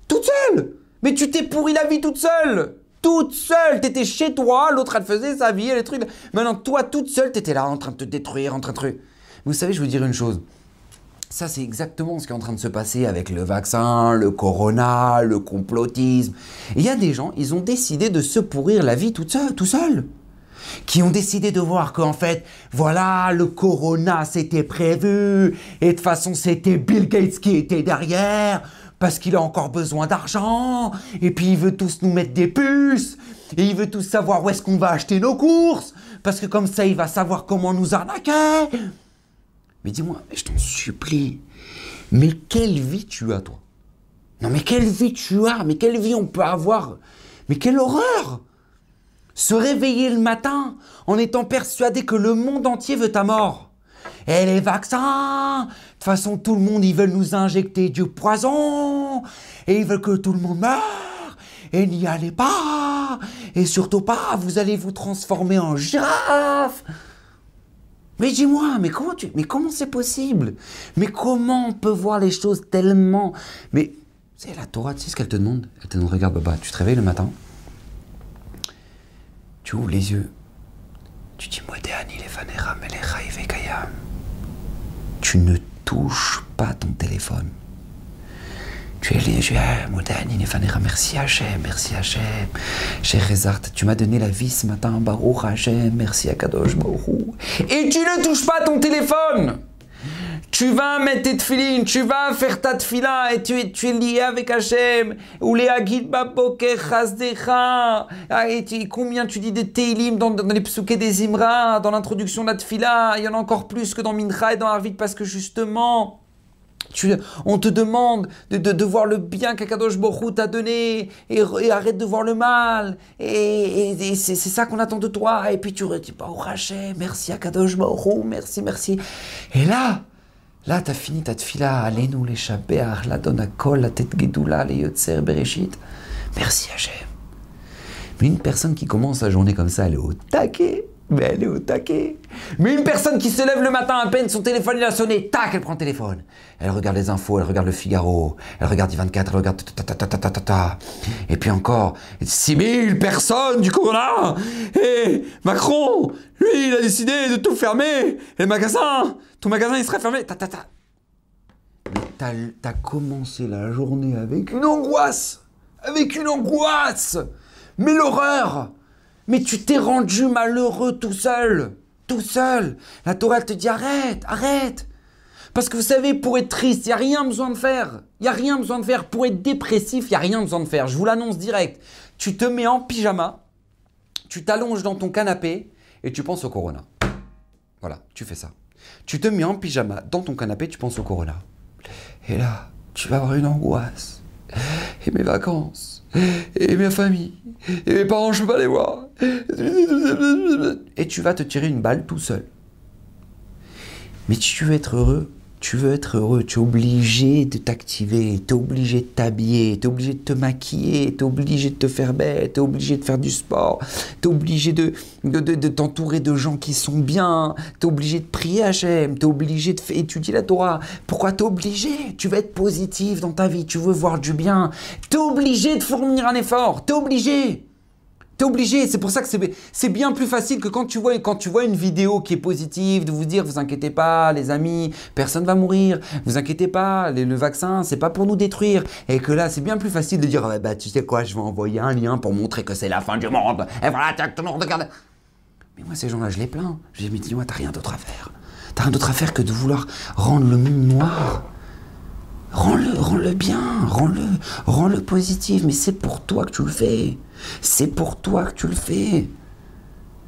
toute seule. Mais tu t'es pourri la vie toute seule toute seule. T'étais chez toi, l'autre elle faisait sa vie, les trucs. Maintenant, toi toute seule, t'étais là en train de te détruire, en train de. Vous savez, je veux dire une chose. Ça, c'est exactement ce qui est en train de se passer avec le vaccin, le corona, le complotisme. Il y a des gens, ils ont décidé de se pourrir la vie toute seule, tout seul. Qui ont décidé de voir qu'en fait, voilà, le corona, c'était prévu. Et de toute façon, c'était Bill Gates qui était derrière parce qu'il a encore besoin d'argent, et puis il veut tous nous mettre des puces, et il veut tous savoir où est-ce qu'on va acheter nos courses, parce que comme ça il va savoir comment nous arnaquer. Mais dis-moi, je t'en supplie, mais quelle vie tu as toi? Non mais quelle vie tu as? Mais quelle vie on peut avoir? Mais quelle horreur! Se réveiller le matin en étant persuadé que le monde entier veut ta mort. Et les vaccins façon, tout le monde, ils veulent nous injecter du poison. Et ils veulent que tout le monde meure. Et n'y allez pas. Et surtout pas, vous allez vous transformer en girafe. Mais dis-moi, mais comment tu, mais comment c'est possible? Mais comment on peut voir les choses tellement? Mais c'est la Torah, tu sais ce qu'elle te demande? Elle te demande, regarde, Baba, tu te réveilles le matin, tu ouvres les yeux, tu dis, moi, les les Kayam tu ne touches pas ton téléphone. Tu es léger, merci Hachem, merci Hachem. Cher Rezart, tu m'as donné la vie ce matin, Baruch Hachem, merci à Kadosh Baruch. Et tu ne touches pas ton téléphone tu vas mettre tes tefilines, tu vas faire ta tefila et tu es, tu es lié avec Hachem. Ou les Agid Chazdecha. Ah, et combien tu dis de Teilim dans, les psuké des Imra, dans l'introduction de la tefila? Il y en a encore plus que dans Mincha et dans Arvid parce que justement. On te demande de, de, voir le bien qu'Akadosh Borou t'a donné et, arrête de voir le mal. Et, c'est ça qu'on attend de toi. Et puis tu redis, bah, Hachem, merci Akadosh Borou, merci, merci. Et là, Là, t'as fini ta tfila, nous les la donna kol, la tête gedoula, les yotzer bereshit. Merci Hachem. Mais une personne qui commence sa journée comme ça, elle est au taquet. Mais elle est au taquet. Mais une personne qui se lève le matin à peine, son téléphone il a sonné, tac, elle prend téléphone. Elle regarde les infos, elle regarde le Figaro, elle regarde i 24, elle regarde ta ta ta ta ta ta Et puis encore, 6000 personnes du corona. Et Macron, lui, il a décidé de tout fermer. Et le magasin, magasin il serait fermé. Ta ta ta. T'as as commencé la journée avec une angoisse. Avec une angoisse. Mais l'horreur. Mais tu t'es rendu malheureux tout seul. Tout seul. La Torah te dit arrête, arrête. Parce que vous savez, pour être triste, il n'y a rien besoin de faire. Il n'y a rien besoin de faire. Pour être dépressif, il n'y a rien besoin de faire. Je vous l'annonce direct. Tu te mets en pyjama, tu t'allonges dans ton canapé et tu penses au corona. Voilà, tu fais ça. Tu te mets en pyjama dans ton canapé, tu penses au corona. Et là, tu vas avoir une angoisse. Et mes vacances. Et ma famille. Et mes parents, je ne peux pas les voir. Et tu vas te tirer une balle tout seul. Mais tu veux être heureux, tu veux être heureux, tu es obligé de t'activer, tu es obligé de t'habiller, tu es obligé de te maquiller, tu es obligé de te faire bête, tu es obligé de faire du sport, tu es obligé de, de, t'entourer de gens qui sont bien, tu es obligé de prier Hachem, tu es obligé d'étudier la Torah. Pourquoi tu es obligé? Tu veux être positif dans ta vie, tu veux voir du bien, tu es obligé de fournir un effort, tu es obligé. T'es obligé, c'est pour ça que c'est bien plus facile que quand tu, vois, une vidéo qui est positive, de vous dire, vous inquiétez pas, les amis, personne va mourir, vous inquiétez pas, le vaccin, c'est pas pour nous détruire. Et que là, c'est bien plus facile de dire, bah tu sais quoi, je vais envoyer un lien pour montrer que c'est la fin du monde. Et voilà, tout le monde regarde. Mais moi, ces gens-là, je les plains. Je dis, mais dis-moi, t'as rien d'autre à faire. T'as rien d'autre à faire que de vouloir rendre le monde noir. Rends-le, rends-le bien, rends-le, rends-le positif, mais c'est pour toi que tu le fais. C'est pour toi que tu le fais.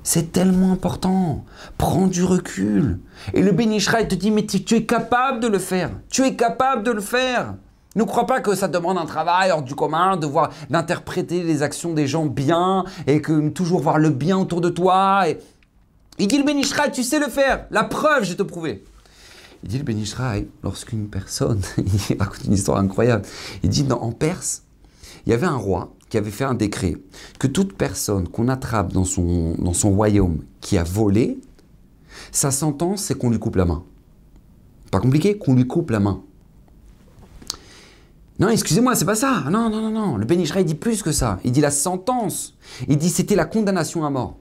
C'est tellement important. Prends du recul. Et le bénichera, il te dit, mais tu, es capable de le faire. Tu es capable de le faire. Ne crois pas que ça demande un travail hors du commun, de voir, d'interpréter les actions des gens bien et que toujours voir le bien autour de toi. Et... Il dit le bénichera, tu sais le faire. La preuve, je vais te prouver. Il dit le bénichera, lorsqu'une personne, il raconte une histoire incroyable. Il dit, en Perse, il y avait un roi qui avait fait un décret que toute personne qu'on attrape dans son, royaume qui a volé, sa sentence, c'est qu'on lui coupe la main. Pas compliqué, qu'on lui coupe la main. Non, excusez-moi, c'est pas ça. Non, non, non, non. Le Bénichra, il dit plus que ça. Il dit la sentence. Il dit c'était la condamnation à mort.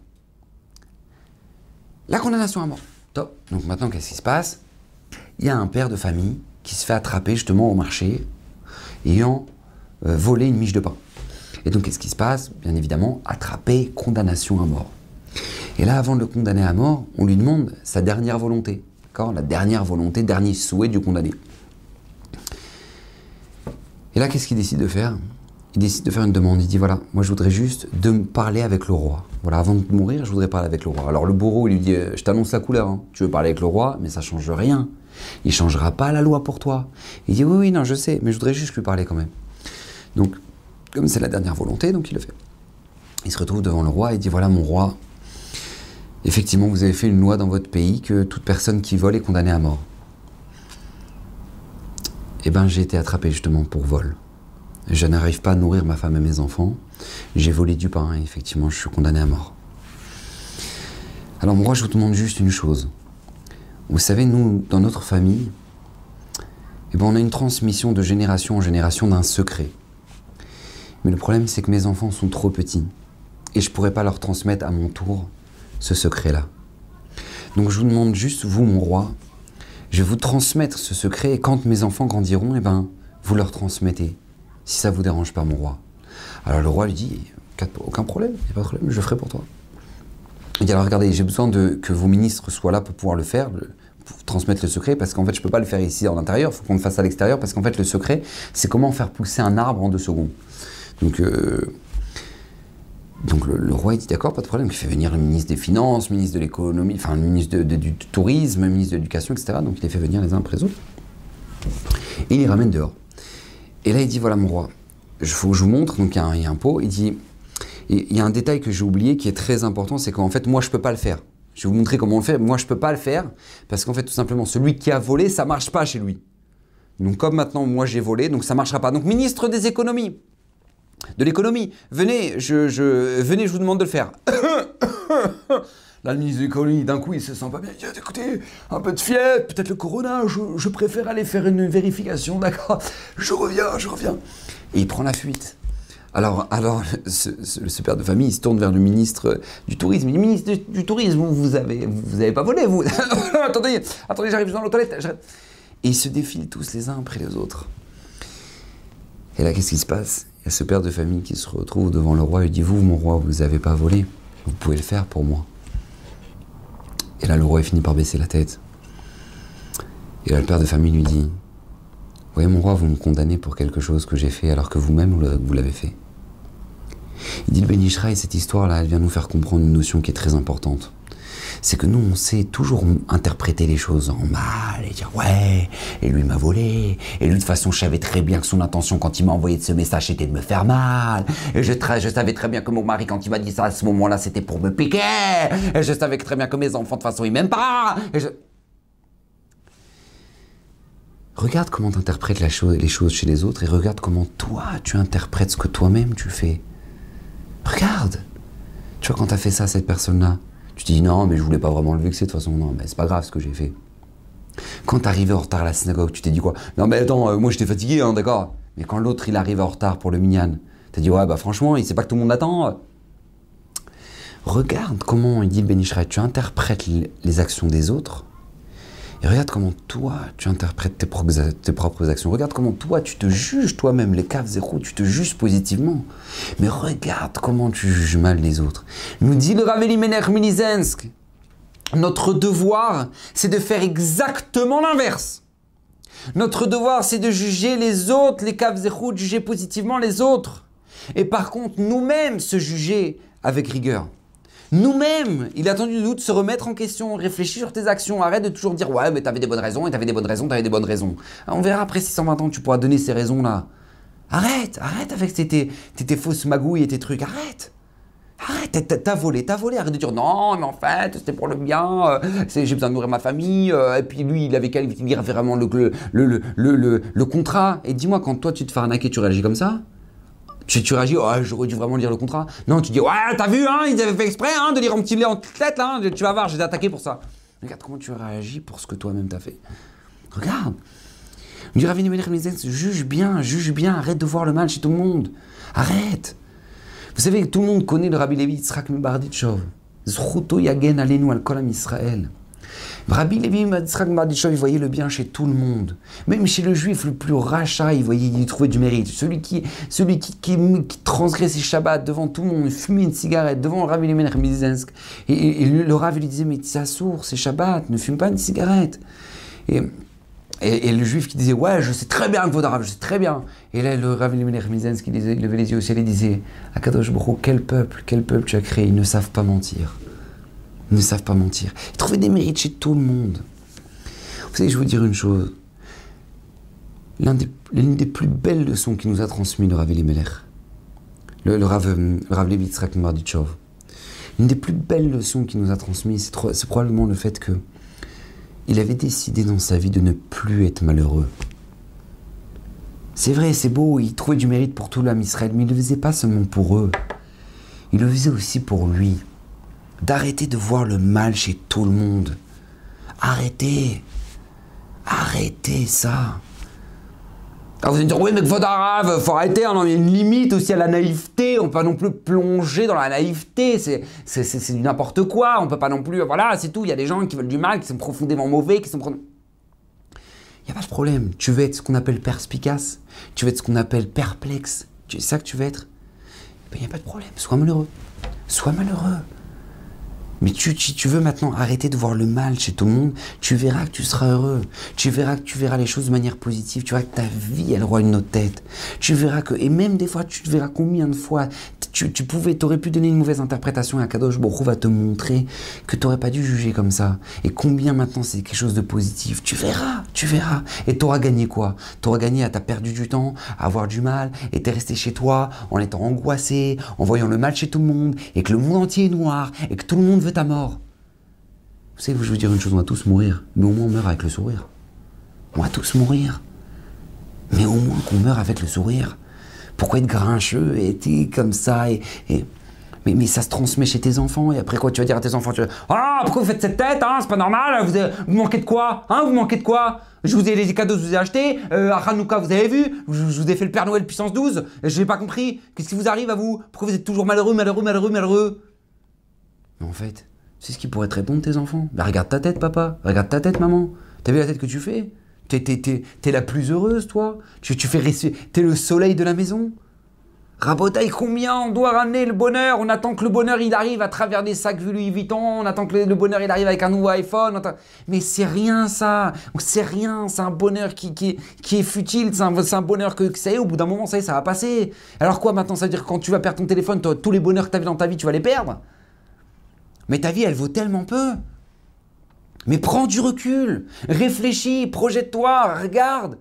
La condamnation à mort. Top. Donc maintenant, qu'est-ce qui se passe? Il y a un père de famille qui se fait attraper justement au marché ayant euh, volé une miche de pain. Et donc, qu'est-ce qui se passe? Bien évidemment, attraper, condamnation à mort. Et là, avant de le condamner à mort, on lui demande sa dernière volonté. La dernière volonté, dernier souhait du condamné. Et là, qu'est-ce qu'il décide de faire? Il décide de faire une demande. Il dit voilà, moi je voudrais juste de parler avec le roi. Voilà, avant de mourir, je voudrais parler avec le roi. Alors le bourreau, il lui dit je t'annonce la couleur. Hein. Tu veux parler avec le roi, mais ça change rien. Il changera pas la loi pour toi. Il dit oui, oui, non, je sais, mais je voudrais juste lui parler quand même. Donc comme c'est la dernière volonté, donc il le fait. Il se retrouve devant le roi et dit Voilà, mon roi, effectivement, vous avez fait une loi dans votre pays que toute personne qui vole est condamnée à mort. Eh bien, j'ai été attrapé justement pour vol. Je n'arrive pas à nourrir ma femme et mes enfants. J'ai volé du pain et effectivement, je suis condamné à mort. Alors, moi, je vous demande juste une chose. Vous savez, nous, dans notre famille, eh ben, on a une transmission de génération en génération d'un secret. Mais le problème, c'est que mes enfants sont trop petits. Et je pourrais pas leur transmettre à mon tour ce secret-là. Donc je vous demande juste, vous, mon roi, je vais vous transmettre ce secret. Et quand mes enfants grandiront, eh ben, vous leur transmettez. Si ça vous dérange pas, mon roi. Alors le roi lui dit, aucun problème, n'y a pas de problème, je le ferai pour toi. Il dit alors regardez, j'ai besoin que vos ministres soient là pour pouvoir le faire, pour transmettre le secret, parce qu'en fait je ne peux pas le faire ici en intérieur, il faut qu'on le fasse à l'extérieur, parce qu'en fait le secret, c'est comment faire pousser un arbre en deux secondes. Donc, euh, donc le, roi dit d'accord, pas de problème. Il fait venir le ministre des Finances, le ministre de l'économie, enfin le ministre du tourisme, le ministre de l'éducation, etc. Donc il les fait venir les uns après les autres. Et il les ramène dehors. Et là il dit voilà mon roi, que je vous montre. Donc il y, a un, pot. Il dit il y a un détail que j'ai oublié qui est très important, c'est qu'en fait moi je peux pas le faire. Je vais vous montrer comment on le fait. Moi je peux pas le faire parce qu'en fait tout simplement celui qui a volé ça marche pas chez lui. Donc comme maintenant moi j'ai volé, donc ça marchera pas. Donc ministre des économies, de l'économie. Venez, je, venez, je vous demande de le faire. Là, le ministre de l'économie, d'un coup, il se sent pas bien. Il dit, écoutez, un peu de fièvre, peut-être le corona, je, préfère aller faire une vérification, d'accord Je reviens, je reviens. Et il prend la fuite. Alors, alors ce, père de famille, il se tourne vers le ministre du Tourisme. Il dit, ministre du, Tourisme, vous, avez, vous avez pas volé, vous Attendez, attendez, j'arrive dans l'autre toilette. Et ils se défilent tous les uns après les autres. Et là, qu'est-ce qui se passe? Y ce père de famille qui se retrouve devant le roi et dit Vous, mon roi, vous n'avez pas volé. Vous pouvez le faire pour moi. Et là, le roi finit par baisser la tête. Et là, le père de famille lui dit Voyez, mon roi, vous me condamnez pour quelque chose que j'ai fait alors que vous-même, vous l'avez fait. Il dit Le Bénichra, et cette histoire-là, elle vient nous faire comprendre une notion qui est très importante c'est que nous, on sait toujours interpréter les choses en mal et dire ouais, et lui m'a volé, et lui de façon, je savais très bien que son intention quand il m'a envoyé ce message c'était de me faire mal, et je, je savais très bien que mon mari quand il m'a dit ça à ce moment-là c'était pour me piquer, et je savais très bien que mes enfants de toute façon ils m'aiment pas, et je... Regarde comment tu interprètes les choses chez les autres et regarde comment toi, tu interprètes ce que toi-même tu fais. Regarde. Tu vois, quand tu as fait ça à cette personne-là, tu te dis non, mais je voulais pas vraiment le vexer de toute façon, non, mais c'est pas grave ce que j'ai fait. Quand tu arrivé en retard à la synagogue, tu t'es dit quoi? Non, mais attends, euh, moi j'étais fatigué, hein, d'accord Mais quand l'autre il arrive en retard pour le minyan, t'as dit ouais, bah franchement, il sait pas que tout le monde attend. Regarde comment il dit le tu interprètes les actions des autres et regarde comment toi, tu interprètes tes propres, actions. Regarde comment toi, tu te juges toi-même, les caves zéro, tu te juges positivement. Mais regarde comment tu juges mal les autres. Nous dit le Rav Elimelech Milizensk, notre devoir, c'est de faire exactement l'inverse. Notre devoir, c'est de juger les autres, les caves zéro, de juger positivement les autres. Et par contre, nous-mêmes, se juger avec rigueur. Nous-mêmes, il a attendu de nous de se remettre en question, réfléchir sur tes actions, arrête de toujours dire ouais mais t'avais des bonnes raisons, et t'avais des bonnes raisons, t'avais des bonnes raisons. On verra après 620 ans, tu pourras donner ces raisons-là. Arrête, arrête avec tes, tes, fausses magouilles et tes trucs, arrête. Arrête, t'as volé, t'as volé, arrête de dire non, mais en fait, c'était pour le bien, euh, j'ai besoin de nourrir ma famille, euh, et puis lui, il avait qu'à lire vraiment le, le, le, le contrat. Et dis-moi, quand toi tu te fais arnaquer, tu réagis comme ça? Tu, tu réagis, oh, j'aurais dû vraiment lire le contrat. Non, tu dis, ouais, t'as vu, hein, ils avaient fait exprès hein, de lire un petit lait en tête, hein, tu vas voir, j'ai attaqué pour ça. Regarde comment tu réagis pour ce que toi-même t'as fait. Regarde. Du Ravini juge bien, juge bien, arrête de voir le mal chez tout le monde. Arrête. Vous savez, tout le monde connaît le Rabbi Levi Yitzhak Mibarditchov. Zruto yagen alenu al kolam Israël. Rabbi Levi il voyait le bien chez tout le monde. Même chez le juif le plus rachat, il voyait, il trouvait du mérite. Celui qui, celui qui, qui, transgresse ses Shabbats devant tout le monde, fumait une cigarette devant Rabbi Levi et, et, le Rabbi lui disait, mais c'est sourd, c'est Shabbat, ne fume pas une cigarette. Et, et, le juif qui disait, ouais, je sais très bien que votre arabe, je sais très bien. Et là, le Rabbi Levi qui disait, levait les yeux au ciel et disait, Akadosh Baruch quel peuple, quel peuple tu as créé, ils ne savent pas mentir ne savent pas mentir. Ils trouvaient des mérites chez tout le monde. Vous savez, je vais vous dire une chose. L'une des, plus belles leçons qu'il nous a transmis le Rav Elimelech, le, le Rav, le Rav Levitzrak l'une des plus belles leçons qu'il nous a transmis, c'est probablement le fait que il avait décidé dans sa vie de ne plus être malheureux. C'est vrai, c'est beau, il trouvait du mérite pour tout l'âme Israël, mais il ne le faisait pas seulement pour eux. Il le faisait aussi pour lui d'arrêter de voir le mal chez tout le monde. Arrêtez. Arrêtez ça. Alors vous allez dire, oui, mais faut arrêter, il y a une limite aussi à la naïveté, on peut pas non plus plonger dans la naïveté, c'est n'importe quoi, on peut pas non plus, voilà, c'est tout, il y a des gens qui veulent du mal, qui sont profondément mauvais, qui sont... Il n'y a pas de problème, tu veux être ce qu'on appelle perspicace, tu veux être ce qu'on appelle perplexe, c'est ça que tu veux être? Il n'y a pas de problème, sois malheureux, sois malheureux. Mais tu, tu veux maintenant arrêter de voir le mal chez tout le monde, tu verras que tu seras heureux. Tu verras que tu verras les choses de manière positive. Tu verras que ta vie, elle aura une autre tête. Tu verras que, et même des fois, tu verras combien de fois tu, tu pouvais, t'aurais pu donner une mauvaise interprétation à Kadosh Borou va te montrer que tu n'aurais pas dû juger comme ça. Et combien maintenant c'est quelque chose de positif. Tu verras, tu verras. Et tu auras gagné quoi? Tu auras gagné à t'as perdu du temps, à avoir du mal, et t'es resté chez toi en étant angoissé, en voyant le mal chez tout le monde, et que le monde entier est noir, et que tout le monde veut ta mort. Vous je veux dire une chose, on va tous mourir, mais au moins on meurt avec le sourire. On va tous mourir. Mais au moins qu'on meurt avec le sourire. Pourquoi être grincheux et être comme ça et, Mais, ça se transmet chez tes enfants. Et après quoi, tu vas dire à tes enfants Ah, pourquoi vous faites cette tête hein, C'est pas normal. Vous, vous, manquez de quoi hein, Vous manquez de quoi? Je vous ai les cadeaux, je vous ai achetés. Euh, à Hanouka, vous avez vu je, vous ai fait le Père Noël puissance 12. Je n'ai pas compris. Qu'est-ce qui vous arrive à vous? Pourquoi vous êtes toujours malheureux, malheureux, malheureux, malheureux? Mais en fait, c'est ce qui pourrait te répondre tes enfants. Bah, regarde ta tête, papa. Regarde ta tête, maman. T'as vu la tête que tu fais? T'es, la plus heureuse, toi tu, tu fais T'es le soleil de la maison Rabotaille, combien on doit ramener le bonheur? On attend que le bonheur il arrive à travers des sacs Louis Vuitton, on attend que le bonheur il arrive avec un nouveau iPhone. Mais c'est rien ça, c'est rien, c'est un bonheur qui, qui, qui est futile, c'est un, bonheur que, ça y au bout d'un moment ça y est, ça va passer. Alors quoi maintenant Ça veut dire que quand tu vas perdre ton téléphone, tous les bonheurs que tu avais dans ta vie, tu vas les perdre? Mais ta vie elle vaut tellement peu mais prends du recul, réfléchis, projette-toi, regarde.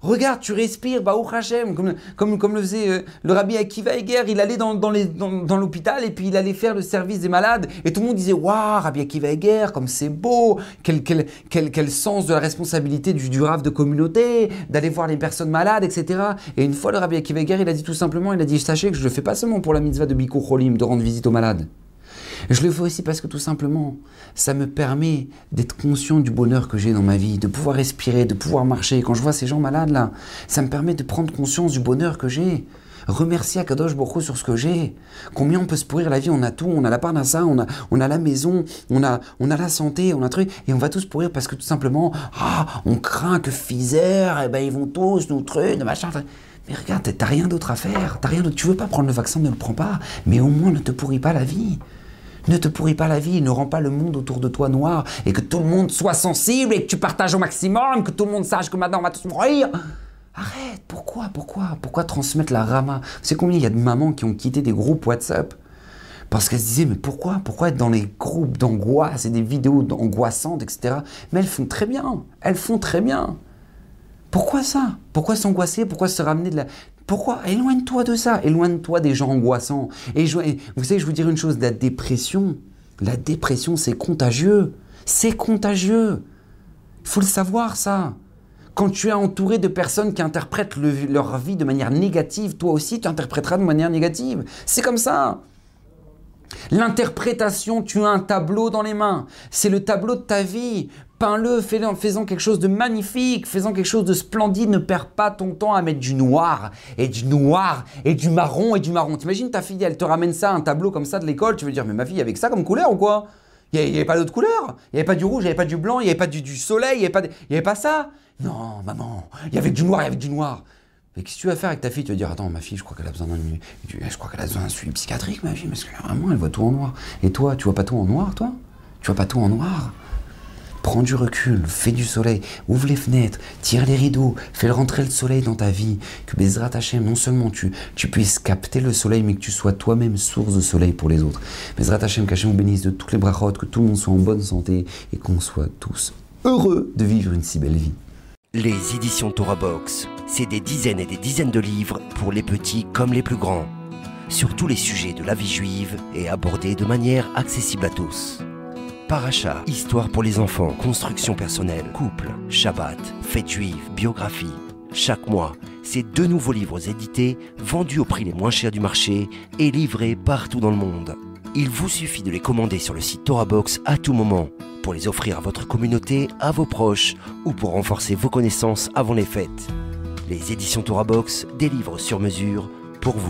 Regarde, tu respires, bah Hashem, comme, comme, comme le faisait euh, le rabbi Akiva Eger, il allait dans, dans, dans, l'hôpital et puis il allait faire le service des malades et tout le monde disait Waouh, Rabbi Akiva Eger, comme c'est beau, quel, quel, quel, quel, sens de la responsabilité du, du de communauté, d'aller voir les personnes malades, etc. Et une fois, le rabbi Akiva Eger, il a dit tout simplement Il a dit Sachez que je le fais pas seulement pour la mitzvah de Bikur Cholim, de rendre visite aux malades. Je le fais aussi parce que tout simplement, ça me permet d'être conscient du bonheur que j'ai dans ma vie, de pouvoir respirer, de pouvoir marcher. Quand je vois ces gens malades là, ça me permet de prendre conscience du bonheur que j'ai. Remercier Akadosh Boko sur ce que j'ai. Combien on peut se pourrir la vie, on a tout, on a la parnassa, on a, on a la maison, on a, on a la santé, on a truc, et on va tous pourrir parce que tout simplement, ah, on craint que Pfizer, eh ben, ils vont tous nous trucs, machin. Mais regarde, t'as rien d'autre à faire, t'as rien d'autre. Tu veux pas prendre le vaccin, ne le prends pas, mais au moins ne te pourris pas la vie. Ne te pourris pas la vie, ne rends pas le monde autour de toi noir et que tout le monde soit sensible et que tu partages au maximum, que tout le monde sache que maintenant on va tous mourir. Arrête, pourquoi, pourquoi, pourquoi transmettre la rama? C'est combien il y a de mamans qui ont quitté des groupes WhatsApp? Parce qu'elles se disaient, mais pourquoi Pourquoi être dans les groupes d'angoisse et des vidéos angoissantes, etc. Mais elles font très bien. Elles font très bien. Pourquoi ça? Pourquoi s'angoisser? Pourquoi se ramener de la... Pourquoi? Éloigne-toi de ça, éloigne-toi des gens angoissants. Et vous savez, je vous dire une chose, la dépression, la dépression, c'est contagieux. C'est contagieux. Il faut le savoir, ça. Quand tu es entouré de personnes qui interprètent leur vie de manière négative, toi aussi, tu interpréteras de manière négative. C'est comme ça. L'interprétation, tu as un tableau dans les mains. C'est le tableau de ta vie peins-le, fais-le en faisant quelque chose de magnifique, faisant quelque chose de splendide, ne perds pas ton temps à mettre du noir, et du noir, et du marron, et du marron. T'imagines ta fille, elle te ramène ça, un tableau comme ça de l'école, tu veux dire, mais ma fille, avec ça comme couleur ou quoi? Il n'y avait pas d'autre couleur, il n'y avait pas du rouge, il n'y avait pas du blanc, il n'y avait pas du, soleil, il n'y avait, pas avait pas ça? Non, maman, il y avait du noir, il y avait du noir. Mais qu'est-ce que tu vas faire avec ta fille? Tu vas dire, attends, ma fille, je crois qu'elle a besoin d'un je crois qu'elle a besoin d'un suivi psychiatrique, ma fille, parce que vraiment, elle voit tout en noir. Et toi, tu vois pas tout en noir, toi? Tu vois pas tout en noir? Prends du recul, fais du soleil, ouvre les fenêtres, tire les rideaux, fais rentrer le soleil dans ta vie. Que Bezrat Hashem, non seulement tu, tu puisses capter le soleil, mais que tu sois toi-même source de soleil pour les autres. Bezrat Hashem, qu'Hachem vous bénisse de toutes les brachot, que tout le monde soit en bonne santé et qu'on soit tous heureux de vivre une si belle vie. Les éditions Torah Box, c'est des dizaines et des dizaines de livres pour les petits comme les plus grands, sur tous les sujets de la vie juive et abordés de manière accessible à tous. Paracha, histoire pour les enfants, construction personnelle, couple, Shabbat, fête juive, biographie. Chaque mois, c'est deux nouveaux livres édités, vendus au prix les moins chers du marché et livrés partout dans le monde. Il vous suffit de les commander sur le site TorahBox à tout moment pour les offrir à votre communauté, à vos proches ou pour renforcer vos connaissances avant les fêtes. Les éditions TorahBox, des livres sur mesure pour vous.